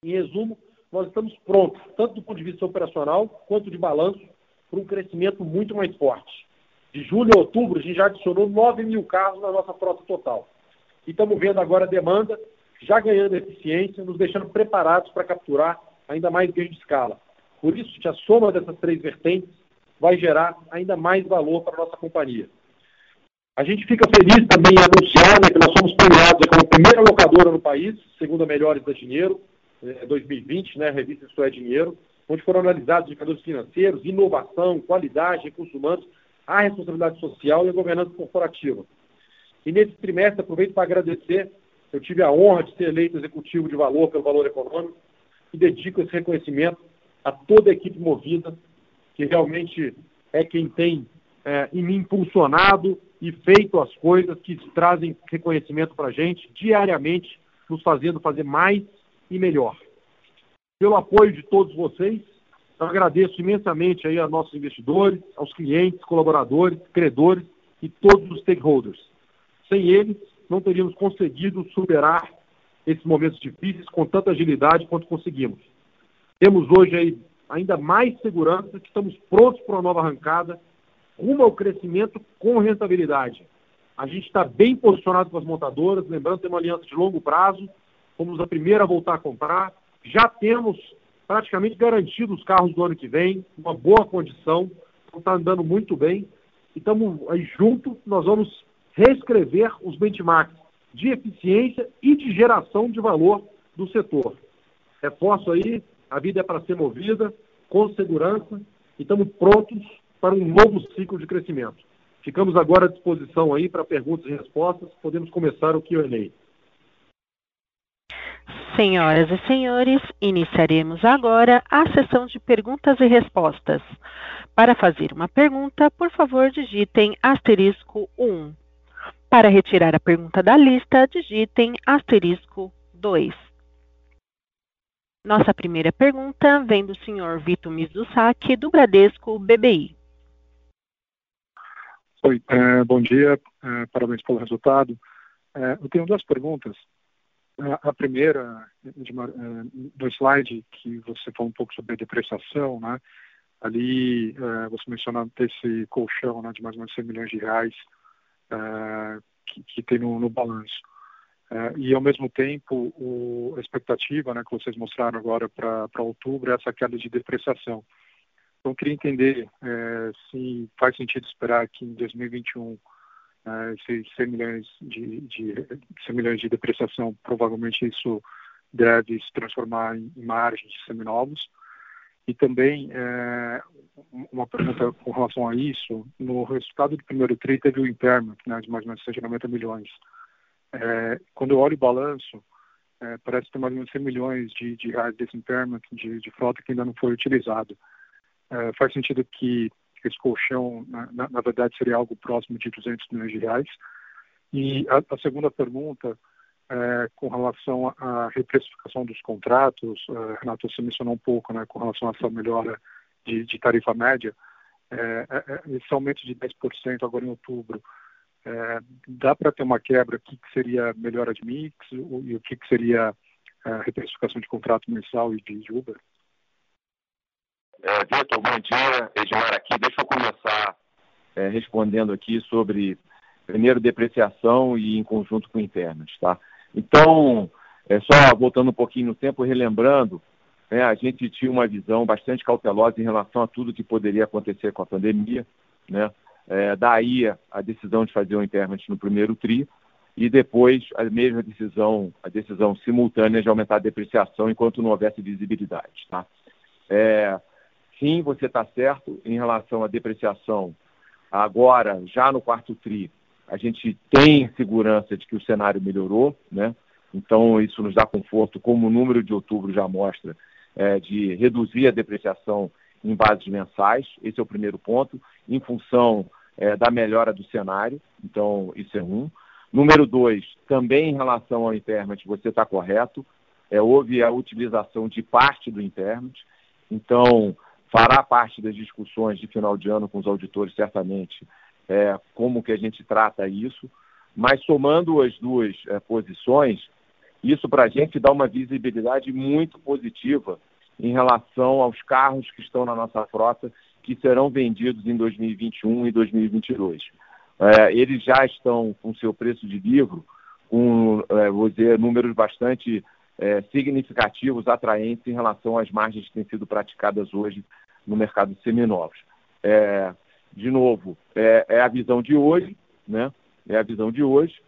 Em resumo, nós estamos prontos, tanto do ponto de vista operacional quanto de balanço, para um crescimento muito mais forte. De julho a outubro, a gente já adicionou 9 mil carros na nossa frota total. E estamos vendo agora a demanda já ganhando eficiência, nos deixando preparados para capturar ainda mais ganho de escala. Por isso, a soma dessas três vertentes vai gerar ainda mais valor para a nossa companhia. A gente fica feliz também em anunciar né, que nós somos premiados como primeira locadora no país, segundo a Melhores da Dinheiro, 2020, é, né, a revista Isso é Dinheiro, onde foram analisados indicadores financeiros, inovação, qualidade, recursos humanos, a responsabilidade social e a governança corporativa. E nesse trimestre, aproveito para agradecer, eu tive a honra de ser eleito executivo de valor pelo Valor Econômico e dedico esse reconhecimento a toda a equipe movida que realmente é quem tem é, me impulsionado e feito as coisas que trazem reconhecimento para a gente diariamente, nos fazendo fazer mais e melhor. Pelo apoio de todos vocês, eu agradeço imensamente aí a nossos investidores, aos clientes, colaboradores, credores e todos os stakeholders. Sem eles, não teríamos conseguido superar esses momentos difíceis com tanta agilidade quanto conseguimos. Temos hoje aí ainda mais segurança, que estamos prontos para uma nova arrancada, rumo ao crescimento com rentabilidade. A gente está bem posicionado com as montadoras, lembrando que tem uma aliança de longo prazo, fomos a primeira a voltar a comprar, já temos praticamente garantido os carros do ano que vem, uma boa condição, está andando muito bem, e estamos aí junto, nós vamos reescrever os benchmarks de eficiência e de geração de valor do setor. Reforço aí a vida é para ser movida com segurança e estamos prontos para um novo ciclo de crescimento. Ficamos agora à disposição aí para perguntas e respostas. Podemos começar o Q&A. Senhoras e senhores, iniciaremos agora a sessão de perguntas e respostas. Para fazer uma pergunta, por favor, digitem asterisco 1. Para retirar a pergunta da lista, digitem asterisco 2. Nossa primeira pergunta vem do senhor Vitor Mizusaki, do Bradesco BBI. Oi, é, bom dia, é, parabéns pelo resultado. É, eu tenho duas perguntas. A primeira, de uma, do slide que você falou um pouco sobre a depreciação, né? ali você mencionou esse colchão né, de mais ou menos 100 milhões de reais que, que tem no, no balanço. É, e, ao mesmo tempo, o, a expectativa né, que vocês mostraram agora para outubro é essa queda de depreciação. Então, queria entender é, se faz sentido esperar que em 2021 é, esses 100 milhões de, de, 100 milhões de depreciação, provavelmente isso deve se transformar em, margem de seminovos. E também, é, uma pergunta com relação a isso, no resultado do primeiro TRI teve o impairment né, de mais ou menos 190 milhões. É, quando eu olho o balanço, é, parece ter mais ou menos 100 milhões de, de reais desse impairment de, de frota que ainda não foi utilizado. É, faz sentido que esse colchão, na, na, verdade, seria algo próximo de 200 milhões de reais. E a, a segunda pergunta é, com relação à reprecificação dos contratos, é, Renato, você mencionou um pouco né, com relação a essa melhora de, de tarifa média, é, é, é esse aumento de 10% agora em outubro, é, dá para ter uma quebra? O que, que, seria melhora de mix e o que, que seria a reprecificação de contrato mensal e de Uber? É, Vitor, bom dia. Edmar aqui. Deixa eu começar respondendo aqui sobre, primeiro, depreciação e em conjunto com internas, tá? Então, é, só voltando um pouquinho no tempo, relembrando, né, a gente tinha uma visão bastante cautelosa em relação a tudo que poderia acontecer com a pandemia, né? É, daí a decisão de fazer o impairment no primeiro TRI e depois a mesma decisão, a decisão simultânea de aumentar a depreciação enquanto não houvesse visibilidade. Tá? É, sim, você está certo em relação à depreciação. Agora, já no quarto TRI, a gente tem segurança de que o cenário melhorou, né? Então, isso nos dá conforto, como o número de outubro já mostra, é, de reduzir a depreciação em bases mensais. Esse é o primeiro ponto, em função é, da melhora do cenário. Então, isso é um. Número dois, também em relação ao impairment, você está correto. É, houve a utilização de parte do impairment. Então, fará parte das discussões de final de ano com os auditores, certamente, é, como que a gente trata isso. Mas somando as duas é, posições, isso para a gente dá uma visibilidade muito positiva em relação aos carros que estão na nossa frota que serão vendidos em 2021 e 2022. É, eles já estão com seu preço de livro com, é, vou dizer, números bastante é, significativos, atraentes em relação às margens que têm sido praticadas hoje no mercado de seminovos. É, de novo, é, é, a visão de hoje, né? É a visão de hoje.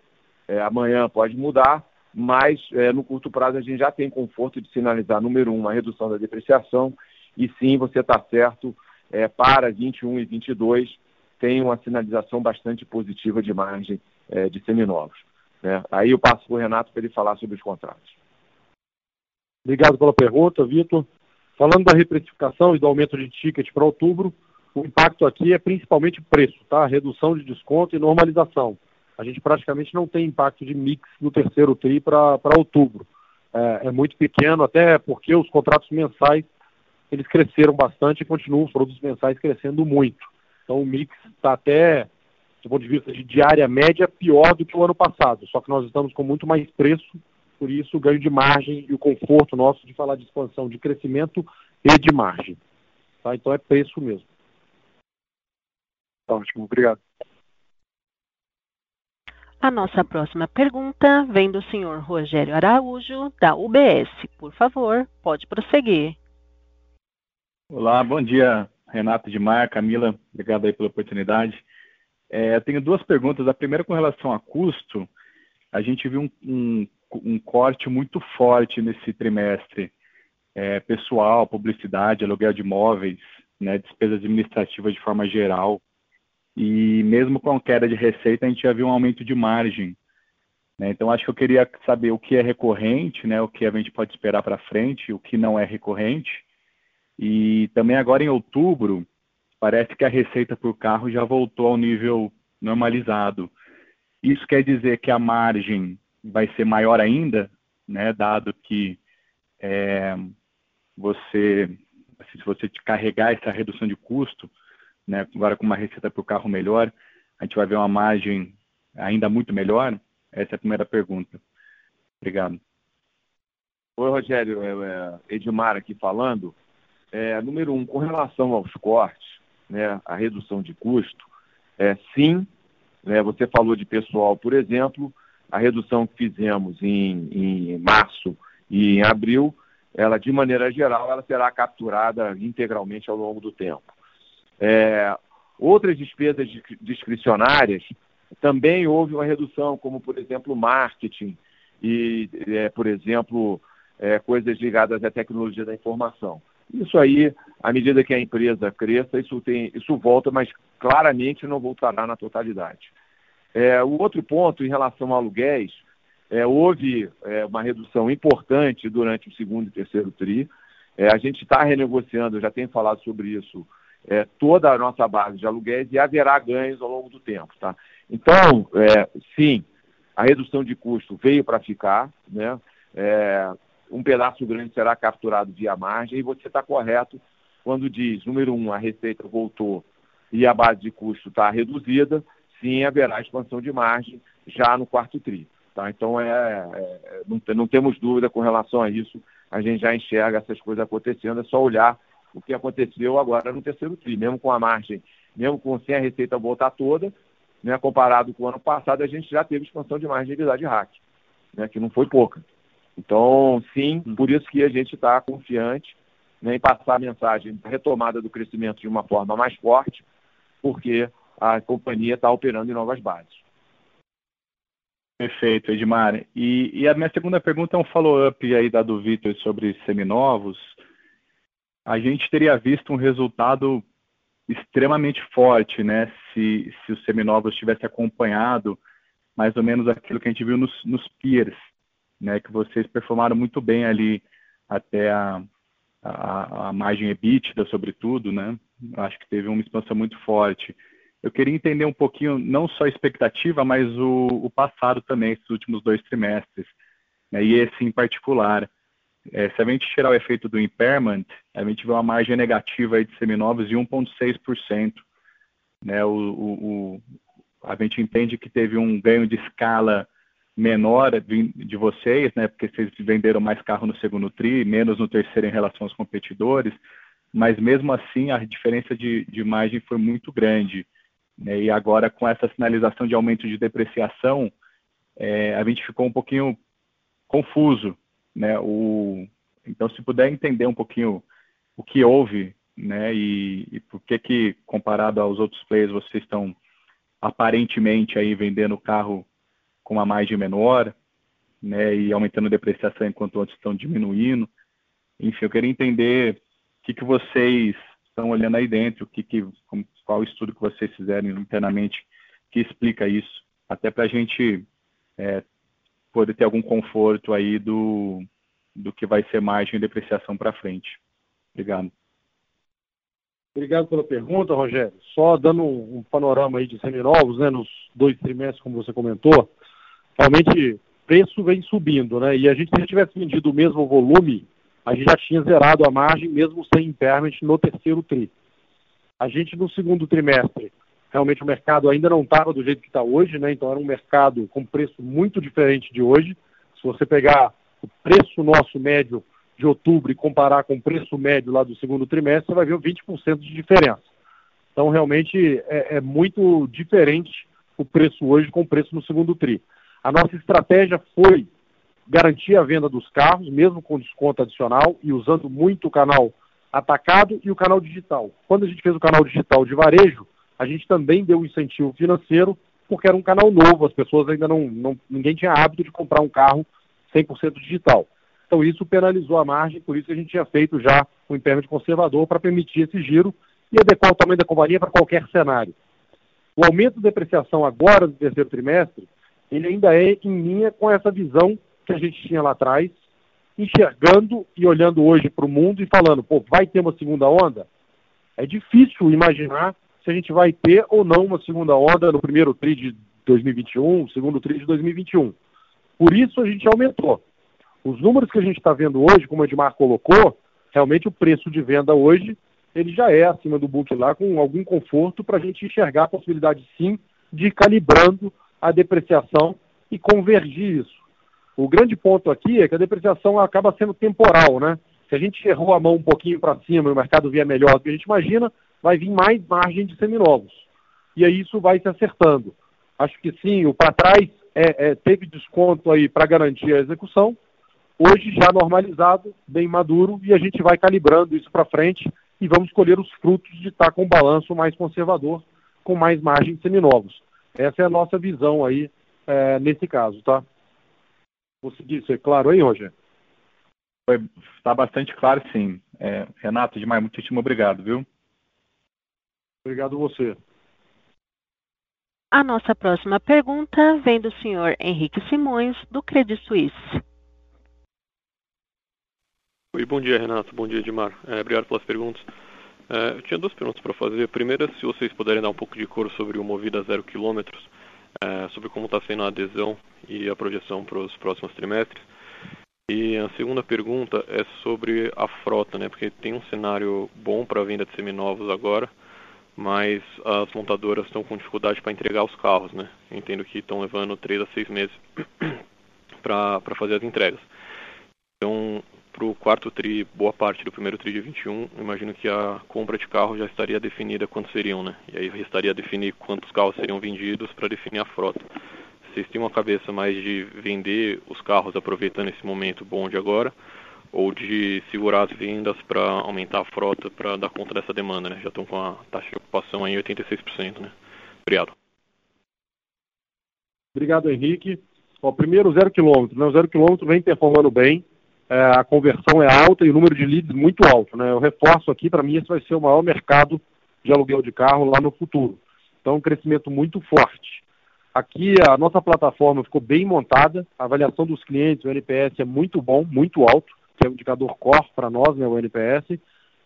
É, amanhã pode mudar, mas é, no curto prazo a gente já tem conforto de sinalizar, número um, uma redução da depreciação, e sim, você está certo, é, para 21 e 22 tem uma sinalização bastante positiva de margem é, de seminovos. Né? Aí eu passo para o Renato para ele falar sobre os contratos. Obrigado pela pergunta, Vitor. Falando da reprecificação e do aumento de ticket para outubro, o impacto aqui é principalmente preço, tá? Redução de desconto e normalização. A gente praticamente não tem impacto de mix no terceiro TRI para outubro. É, é, muito pequeno, até porque os contratos mensais eles cresceram bastante e continuam os produtos mensais crescendo muito. Então o mix está até, do ponto de vista de diária média, pior do que o ano passado. Só que nós estamos com muito mais preço, por isso o ganho de margem e o conforto nosso de falar de expansão, de crescimento e de margem. Tá? Então é preço mesmo. Tá ótimo, obrigado. A nossa próxima pergunta vem do senhor Rogério Araújo, da UBS. Por favor, pode prosseguir. Olá, bom dia, Renato Edmar, Camila, obrigado aí pela oportunidade. É, eu tenho duas perguntas. A primeira com relação a custo. A gente viu um, um, um corte muito forte nesse trimestre. É, pessoal, publicidade, aluguel de imóveis, né, despesas administrativas de forma geral. E mesmo com a queda de receita, a gente já viu um aumento de margem. Né? Então, acho que eu queria saber o que é recorrente, né, o que a gente pode esperar para frente, o que não é recorrente e também agora em outubro, parece que a receita por carro já voltou ao nível normalizado. Isso quer dizer que a margem vai ser maior ainda, né, dado que é, você, se você carregar essa redução de custo, né, agora com uma receita por carro melhor, a gente vai ver uma margem ainda muito melhor? Essa é a primeira pergunta. Obrigado. Oi, Rogério, é, é Edmar aqui falando. É, número um, com relação aos cortes, né, a redução de custo, é, sim, né, você falou de pessoal, por exemplo, a redução que fizemos em, em março e em abril, ela, de maneira geral, ela será capturada integralmente ao longo do tempo. É, outras despesas discricionárias, também houve uma redução, como, por exemplo, marketing e, é, por exemplo, é, coisas ligadas à tecnologia da informação. Isso aí, à medida que a empresa cresça, isso, tem, isso volta, mas claramente não voltará na totalidade. É, o outro ponto, em relação a aluguéis, é, houve é, uma redução importante durante o segundo e terceiro TRI. É, a gente está renegociando, já tenho falado sobre isso, é, toda a nossa base de aluguéis e haverá ganhos ao longo do tempo. Tá? Então, é, sim, a redução de custo veio para ficar, né? É, um pedaço grande será capturado via margem, e você está correto quando diz, número um, a receita voltou e a base de custo está reduzida, sim, haverá expansão de margem já no quarto tri. Tá? Então, é, é não, não, temos dúvida com relação a isso, a gente já enxerga essas coisas acontecendo, é só olhar o que aconteceu agora no terceiro tri, mesmo com a margem, mesmo com sem a receita voltar toda, né, comparado com o ano passado, a gente já teve expansão de margem de de hack, né, que não foi pouca. Então, sim, por isso que a gente está confiante né, em passar a mensagem da retomada do crescimento de uma forma mais forte, porque a companhia está operando em novas bases. Perfeito, Edmar. E, e, a minha segunda pergunta é um follow-up aí da do Vitor sobre seminovos. A gente teria visto um resultado extremamente forte, né? Se, se os seminovos tivesse acompanhado mais ou menos aquilo que a gente viu nos, nos peers, né? Que vocês performaram muito bem ali até a, a, a margem EBITDA, sobretudo, né? Acho que teve uma expansão muito forte. Eu queria entender um pouquinho, não só a expectativa, mas o, o passado também, esses últimos dois trimestres, né? e esse em particular. É, se a gente tirar o efeito do impairment, a gente vê uma margem negativa aí de seminovos de 1,6%. Né? O, o, o, a gente entende que teve um ganho de escala menor de, de vocês, né? porque vocês venderam mais carro no segundo TRI, menos no terceiro em relação aos competidores, mas mesmo assim a diferença de, de margem foi muito grande. Né? E agora, com essa sinalização de aumento de depreciação, é, a gente ficou um pouquinho confuso né? O, então, se puder entender um pouquinho o que houve, né? E, e por que que comparado aos outros players vocês estão aparentemente aí vendendo o carro com uma margem menor, né? E aumentando a depreciação enquanto outros estão diminuindo. Enfim, eu queria entender o que que vocês estão olhando aí dentro, o que que qual estudo que vocês fizeram internamente que explica isso, até para a gente é, poder ter algum conforto aí do, do que vai ser margem de depreciação para frente. Obrigado. Obrigado pela pergunta, Rogério. Só dando um, panorama aí de seminovos, né, nos dois trimestres, como você comentou, realmente preço vem subindo, né? E a gente, se a gente tivesse vendido o mesmo volume, a gente já tinha zerado a margem, mesmo sem impairment, no terceiro tri. A gente, no segundo trimestre, Realmente o mercado ainda não estava do jeito que está hoje, né? Então era um mercado com preço muito diferente de hoje. Se você pegar o preço nosso médio de outubro e comparar com o preço médio lá do segundo trimestre, você vai ver 20% de diferença. Então realmente é, é muito diferente o preço hoje com o preço no segundo tri. A nossa estratégia foi garantir a venda dos carros, mesmo com desconto adicional e usando muito o canal atacado e o canal digital. Quando a gente fez o canal digital de varejo, a gente também deu um incentivo financeiro, porque era um canal novo, as pessoas ainda não, não ninguém tinha hábito de comprar um carro 100% digital. Então isso penalizou a margem, por isso a gente tinha feito já um impairment conservador para permitir esse giro e adequar o tamanho da companhia para qualquer cenário. O aumento de depreciação agora do terceiro trimestre, ele ainda é em linha com essa visão que a gente tinha lá atrás, enxergando e olhando hoje para o mundo e falando, pô, vai ter uma segunda onda? É difícil imaginar se a gente vai ter ou não uma segunda onda no primeiro TRI de 2021, segundo TRI de 2021. Por isso a gente aumentou. Os números que a gente está vendo hoje, como o Edmar colocou, realmente o preço de venda hoje ele já é acima do book lá, com algum conforto para a gente enxergar a possibilidade sim de ir calibrando a depreciação e convergir isso. O grande ponto aqui é que a depreciação acaba sendo temporal, né? Se a gente errou a mão um pouquinho para cima e o mercado vier melhor do que a gente imagina, vai vir mais margem de seminovos. E aí isso vai se acertando. Acho que sim, o para trás é, é, teve desconto aí para garantir a execução. Hoje já normalizado, bem maduro, e a gente vai calibrando isso para frente e vamos colher os frutos de estar com um balanço mais conservador, com mais margem de seminovos. Essa é a nossa visão aí é, nesse caso, tá? Consegui ser claro aí, Roger? Está bastante claro, sim. É, Renato, demais, muitíssimo obrigado, viu? Obrigado você. A nossa próxima pergunta vem do senhor Henrique Simões, do Credit Suisse. Oi, bom dia, Renato. Bom dia, Edmar. É, obrigado pelas perguntas. É, eu tinha duas perguntas para fazer. A primeira, se vocês puderem dar um pouco de cor sobre o Movida Zero Quilômetros. é, sobre como está sendo a adesão e a projeção para os próximos trimestres. E a segunda pergunta é sobre a frota, né? Porque tem um cenário bom para a venda de seminovos agora, mas as montadoras estão com dificuldade para entregar os carros, né? entendo que estão levando três a seis meses para fazer as entregas. Então, para o quarto TRI, boa parte do primeiro TRI de 21, imagino que a compra de carro já estaria definida quantos seriam, né? E aí restaria definir quantos carros seriam vendidos para definir a frota. Vocês têm uma cabeça mais de vender os carros aproveitando esse momento bom de agora, ou de segurar as vendas para aumentar a frota para dar conta dessa demanda, né? Já estão com a taxa de ocupação aí em 86%, né? Obrigado. Obrigado, Henrique. Ó, primeiro, zero quilômetro. Né? O zero quilômetro vem performando bem, é, a conversão é alta e o número de leads muito alto. Né? Eu reforço aqui, para mim, esse vai ser o maior mercado de aluguel de carro lá no futuro. Então, um crescimento muito forte. Aqui a nossa plataforma ficou bem montada, a avaliação dos clientes, o NPS é muito bom, muito alto que é um indicador core para nós, né, o NPS,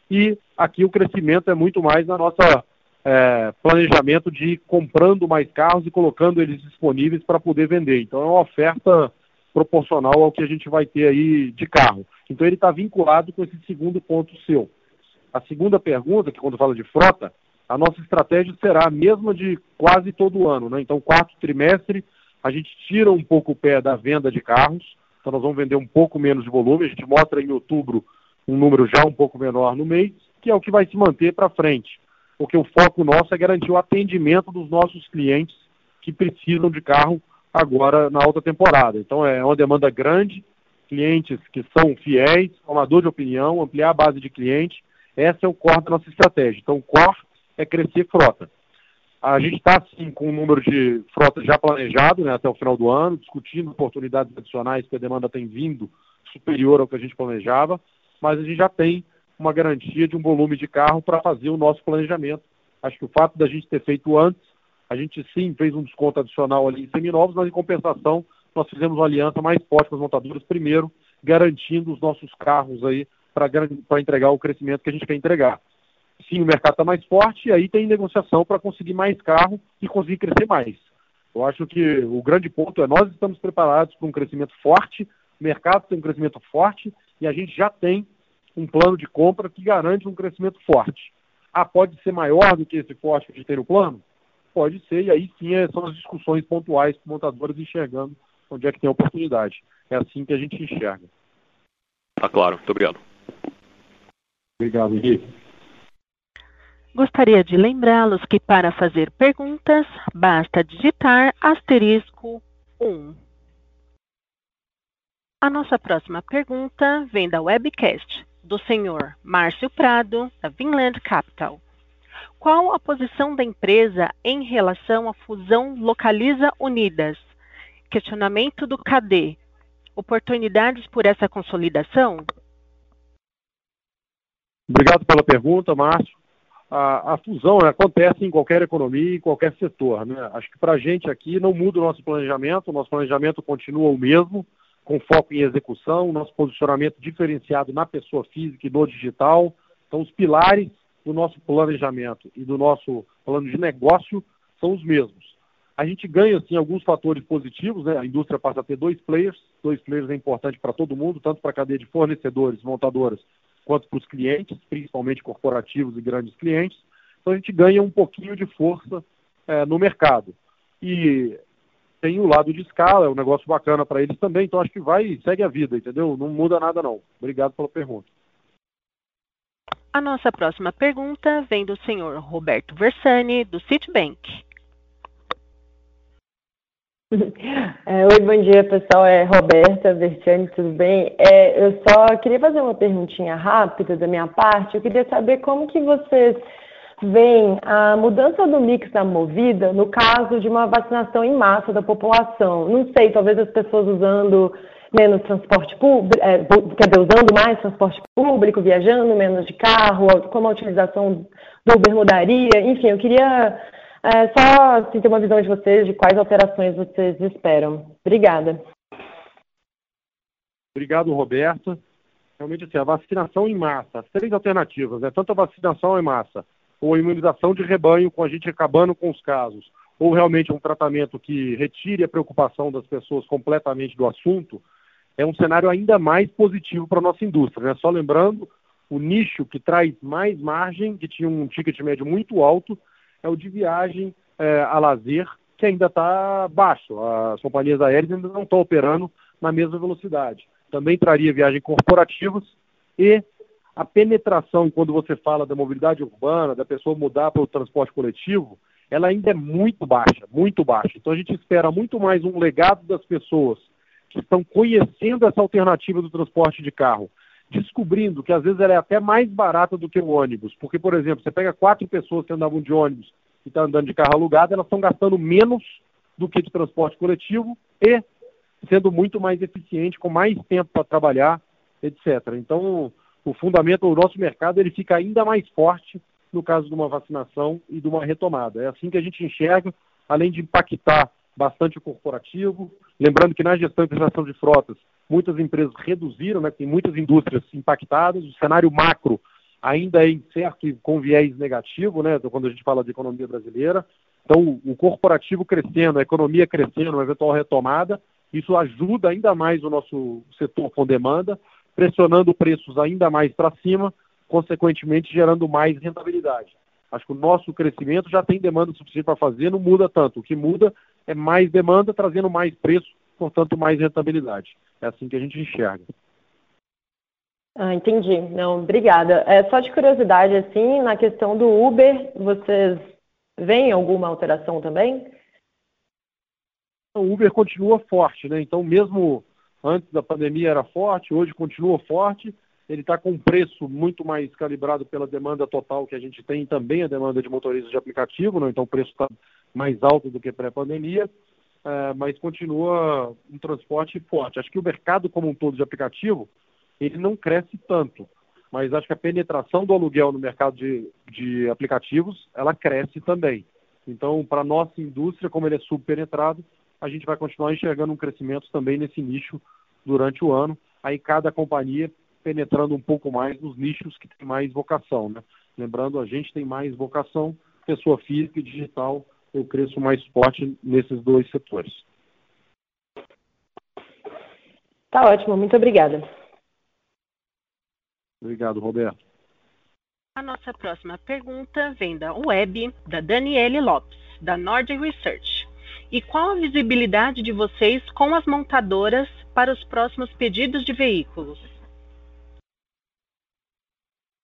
e aqui o crescimento é muito mais na nossa é, planejamento de comprando mais carros e colocando eles disponíveis para poder vender. Então é uma oferta proporcional ao que a gente vai ter aí de carro. Então ele está vinculado com esse segundo ponto seu. A segunda pergunta, que quando fala de frota, a nossa estratégia será a mesma de quase todo ano. Né? Então, quarto trimestre, a gente tira um pouco o pé da venda de carros, então nós vamos vender um pouco menos de volume. A gente mostra em outubro um número já um pouco menor no mês, que é o que vai se manter para frente. Porque o foco nosso é garantir o atendimento dos nossos clientes que precisam de carro agora na alta temporada. Então é uma demanda grande, clientes que são fiéis, formador de opinião, ampliar a base de cliente. Essa é o core da nossa estratégia. Então o core é crescer frota. A gente está, sim, com um número de frota já planejado né, até o final do ano, discutindo oportunidades adicionais, porque a demanda tem vindo superior ao que a gente planejava, mas a gente já tem uma garantia de um volume de carro para fazer o nosso planejamento. Acho que o fato da gente ter feito antes, a gente sim fez um desconto adicional ali em seminovos, mas em compensação nós fizemos uma aliança mais forte com as montadoras, primeiro garantindo os nossos carros aí para entregar o crescimento que a gente quer entregar sim, o mercado está mais forte e aí tem negociação para conseguir mais carro e conseguir crescer mais. Eu acho que o grande ponto é nós estamos preparados para um crescimento forte, o mercado tem um crescimento forte e a gente já tem um plano de compra que garante um crescimento forte. Ah, pode ser maior do que esse forte que a gente tem no plano? Pode ser, e aí sim é, são as discussões pontuais com montadores enxergando onde é que tem oportunidade. É assim que a gente enxerga. Tá claro, muito obrigado. Obrigado, Henrique. Gostaria de lembrá-los que para fazer perguntas, basta digitar asterisco 1. A nossa próxima pergunta vem da webcast do senhor Márcio Prado, da Vinland Capital. Qual a posição da empresa em relação à fusão Localiza Unidas? Questionamento do KD. Oportunidades por essa consolidação? Obrigado pela pergunta, Márcio a, a fusão né, acontece em qualquer economia, em qualquer setor. Né? Acho que para a gente aqui não muda o nosso planejamento, o nosso planejamento continua o mesmo, com foco em execução, nosso posicionamento diferenciado na pessoa física e no digital. Então, os pilares do nosso planejamento e do nosso plano de negócio são os mesmos. A gente ganha, sim, alguns fatores positivos, né? A indústria passa a ter dois players, dois players é importante para todo mundo, tanto para a cadeia de fornecedores, montadoras, quanto para os clientes, principalmente corporativos e grandes clientes. Então a gente ganha um pouquinho de força é, no mercado. E tem o lado de escala, é um negócio bacana para eles também, então acho que vai segue a vida, entendeu? Não muda nada não. Obrigado pela pergunta. A nossa próxima pergunta vem do senhor Roberto Versani, do Citibank. É, oi, bom dia pessoal, é Roberta Vertiani, tudo bem? É, eu só queria fazer uma perguntinha rápida da minha parte. Eu queria saber como que vocês veem a mudança do mix da movida no caso de uma vacinação em massa da população. Não sei, talvez as pessoas usando menos transporte público, é, quer usando mais transporte público, viajando menos de carro, como a utilização do Uber mudaria, enfim, eu queria é, só assim, ter uma visão de vocês de quais alterações vocês esperam. Obrigada. Obrigado, Roberta. Realmente, assim, a vacinação em massa, as três alternativas, né? tanto a vacinação em massa, ou a imunização de rebanho, com a gente acabando com os casos, ou realmente um tratamento que retire a preocupação das pessoas completamente do assunto, é um cenário ainda mais positivo para a nossa indústria. Né? Só lembrando, o nicho que traz mais margem, que tinha um ticket médio muito alto, é o de viagem é, a lazer, que ainda está baixo. As companhias aéreas ainda não estão operando na mesma velocidade. Também traria viagens corporativas e a penetração, quando você fala da mobilidade urbana, da pessoa mudar para o transporte coletivo, ela ainda é muito baixa, muito baixa. Então a gente espera muito mais um legado das pessoas que estão conhecendo essa alternativa do transporte de carro, descobrindo que às vezes ela é até mais barata do que o ônibus. Porque, por exemplo, você pega quatro pessoas que andavam de ônibus e estão tá andando de carro alugado, elas estão gastando menos do que de transporte coletivo e sendo muito mais eficiente, com mais tempo para trabalhar, etc. Então, o fundamento do nosso mercado ele fica ainda mais forte no caso de uma vacinação e de uma retomada. É assim que a gente enxerga, além de impactar bastante o corporativo. Lembrando que na gestão e prestação de frotas, muitas empresas reduziram, né, tem muitas indústrias impactadas, o cenário macro ainda é incerto e com viés negativo, né, quando a gente fala de economia brasileira. Então, o corporativo crescendo, a economia crescendo, uma eventual retomada, isso ajuda ainda mais o nosso setor com demanda, pressionando preços ainda mais para cima, consequentemente gerando mais rentabilidade. Acho que o nosso crescimento já tem demanda suficiente para fazer, não muda tanto. O que muda é mais demanda, trazendo mais preço, portanto, mais rentabilidade. É assim que a gente enxerga. Ah, entendi. Não, obrigada. É, só de curiosidade, assim, na questão do Uber, vocês veem alguma alteração também? O Uber continua forte, né? Então, mesmo antes da pandemia era forte, hoje continua forte. Ele está com um preço muito mais calibrado pela demanda total que a gente tem, também a demanda de motoristas de aplicativo, né? então o preço está mais alto do que pré-pandemia, mas continua um transporte forte. Acho que o mercado como um todo de aplicativo, ele não cresce tanto, mas acho que a penetração do aluguel no mercado de, de aplicativos, ela cresce também. Então, para a nossa indústria, como ele é subpenetrado, a gente vai continuar enxergando um crescimento também nesse nicho durante o ano. Aí cada companhia penetrando um pouco mais nos nichos que tem mais vocação, né? Lembrando, a gente tem mais vocação, pessoa física e digital, eu cresço mais forte nesses dois setores. Tá ótimo, muito obrigada. Obrigado, Roberto. A nossa próxima pergunta vem da web da Daniele Lopes, da Nord Research. E qual a visibilidade de vocês com as montadoras para os próximos pedidos de veículos?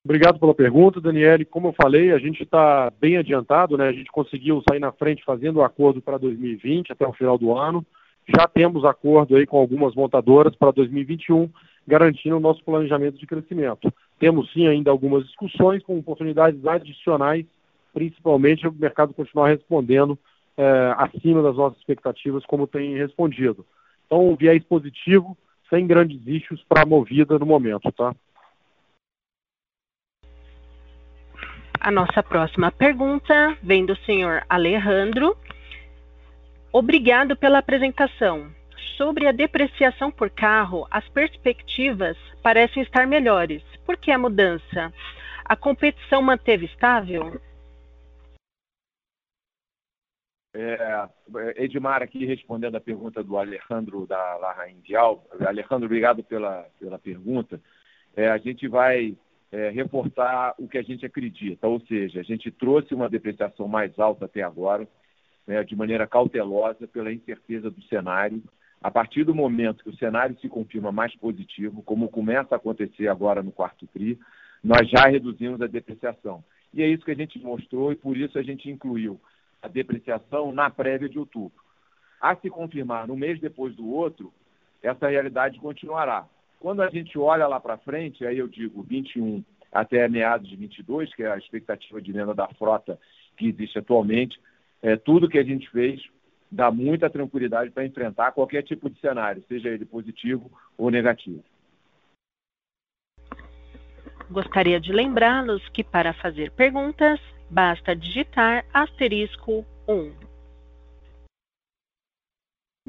Obrigado pela pergunta, Daniele. Como eu falei, a gente está bem adiantado, né? A gente conseguiu sair na frente fazendo o acordo para 2020 até o final do ano. Já temos acordo aí com algumas montadoras para 2021, garantindo o nosso planejamento de crescimento. Temos sim ainda algumas discussões com oportunidades adicionais, principalmente o mercado continuar respondendo é, acima das nossas expectativas, como tem respondido. Então, um viés positivo, sem grandes issues para a movida no momento, tá? A nossa próxima pergunta vem do senhor Alejandro. Obrigado pela apresentação. Sobre a depreciação por carro, as perspectivas parecem estar melhores. Por que a mudança? A competição manteve estável? É, Edmar aqui respondendo a pergunta do Alejandro da Larra Indial. Alejandro, obrigado pela, pela pergunta. É, a gente vai é, reportar o que a gente acredita, ou seja, a gente trouxe uma depreciação mais alta até agora, né, de maneira cautelosa, pela incerteza do cenário. A partir do momento que o cenário se confirma mais positivo, como começa a acontecer agora no quarto TRI, nós já reduzimos a depreciação. E é isso que a gente mostrou e por isso a gente incluiu a depreciação na prévia de outubro. A se confirmar no mês depois do outro, essa realidade continuará. Quando a gente olha lá para frente, aí eu digo 21 até meados de 22, que é a expectativa de venda da frota que existe atualmente, é, tudo que a gente fez dá muita tranquilidade para enfrentar qualquer tipo de cenário, seja ele positivo ou negativo. Gostaria de lembrá-los que para fazer perguntas, basta digitar asterisco 1.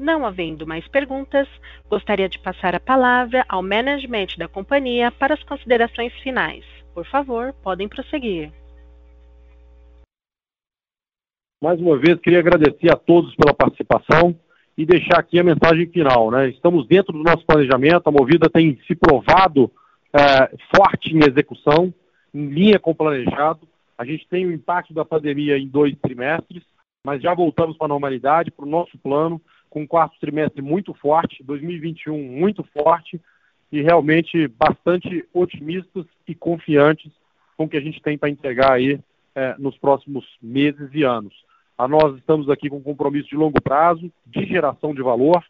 Não havendo mais perguntas, gostaria de passar a palavra ao management da companhia para as considerações finais. Por favor, podem prosseguir. Mais uma vez, queria agradecer a todos pela participação e deixar aqui a mensagem final. Né? Estamos dentro do nosso planejamento, a Movida tem se provado é, forte em execução, em linha com o planejado. A gente tem o impacto da pandemia em dois trimestres, mas já voltamos para a normalidade, para o nosso plano, com um quarto trimestre muito forte, 2021 muito forte e realmente bastante otimistas e confiantes com o que a gente tem para entregar aí é, nos próximos meses e anos. A nós estamos aqui com um compromisso de longo prazo, de geração de valor,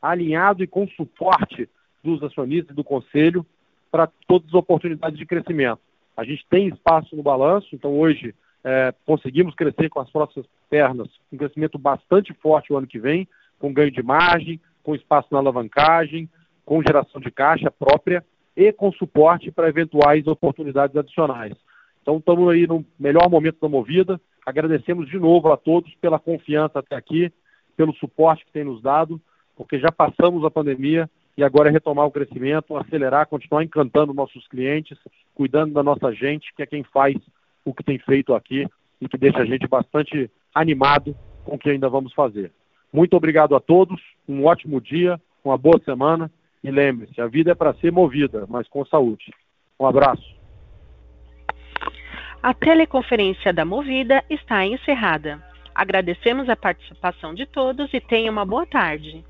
alinhado e com suporte dos acionistas e do conselho para todas as oportunidades de crescimento. A gente tem espaço no balanço, então hoje é, conseguimos crescer com as próximas pernas, um crescimento bastante forte o ano que vem, com ganho de margem, com espaço na alavancagem, com geração de caixa própria e com suporte para eventuais oportunidades adicionais. Então estamos aí no melhor momento da movida. Agradecemos de novo a todos pela confiança até aqui, pelo suporte que tem nos dado, porque já passamos a pandemia e agora é retomar o crescimento, acelerar, continuar encantando nossos clientes, cuidando da nossa gente, que é quem faz o que tem feito aqui e que deixa a gente bastante animado com o que ainda vamos fazer. Muito obrigado a todos, um ótimo dia, uma boa semana e lembre-se, a vida é para ser movida, mas com saúde. Um abraço. A teleconferência da Movida está encerrada. Agradecemos a participação de todos e tenha uma boa tarde.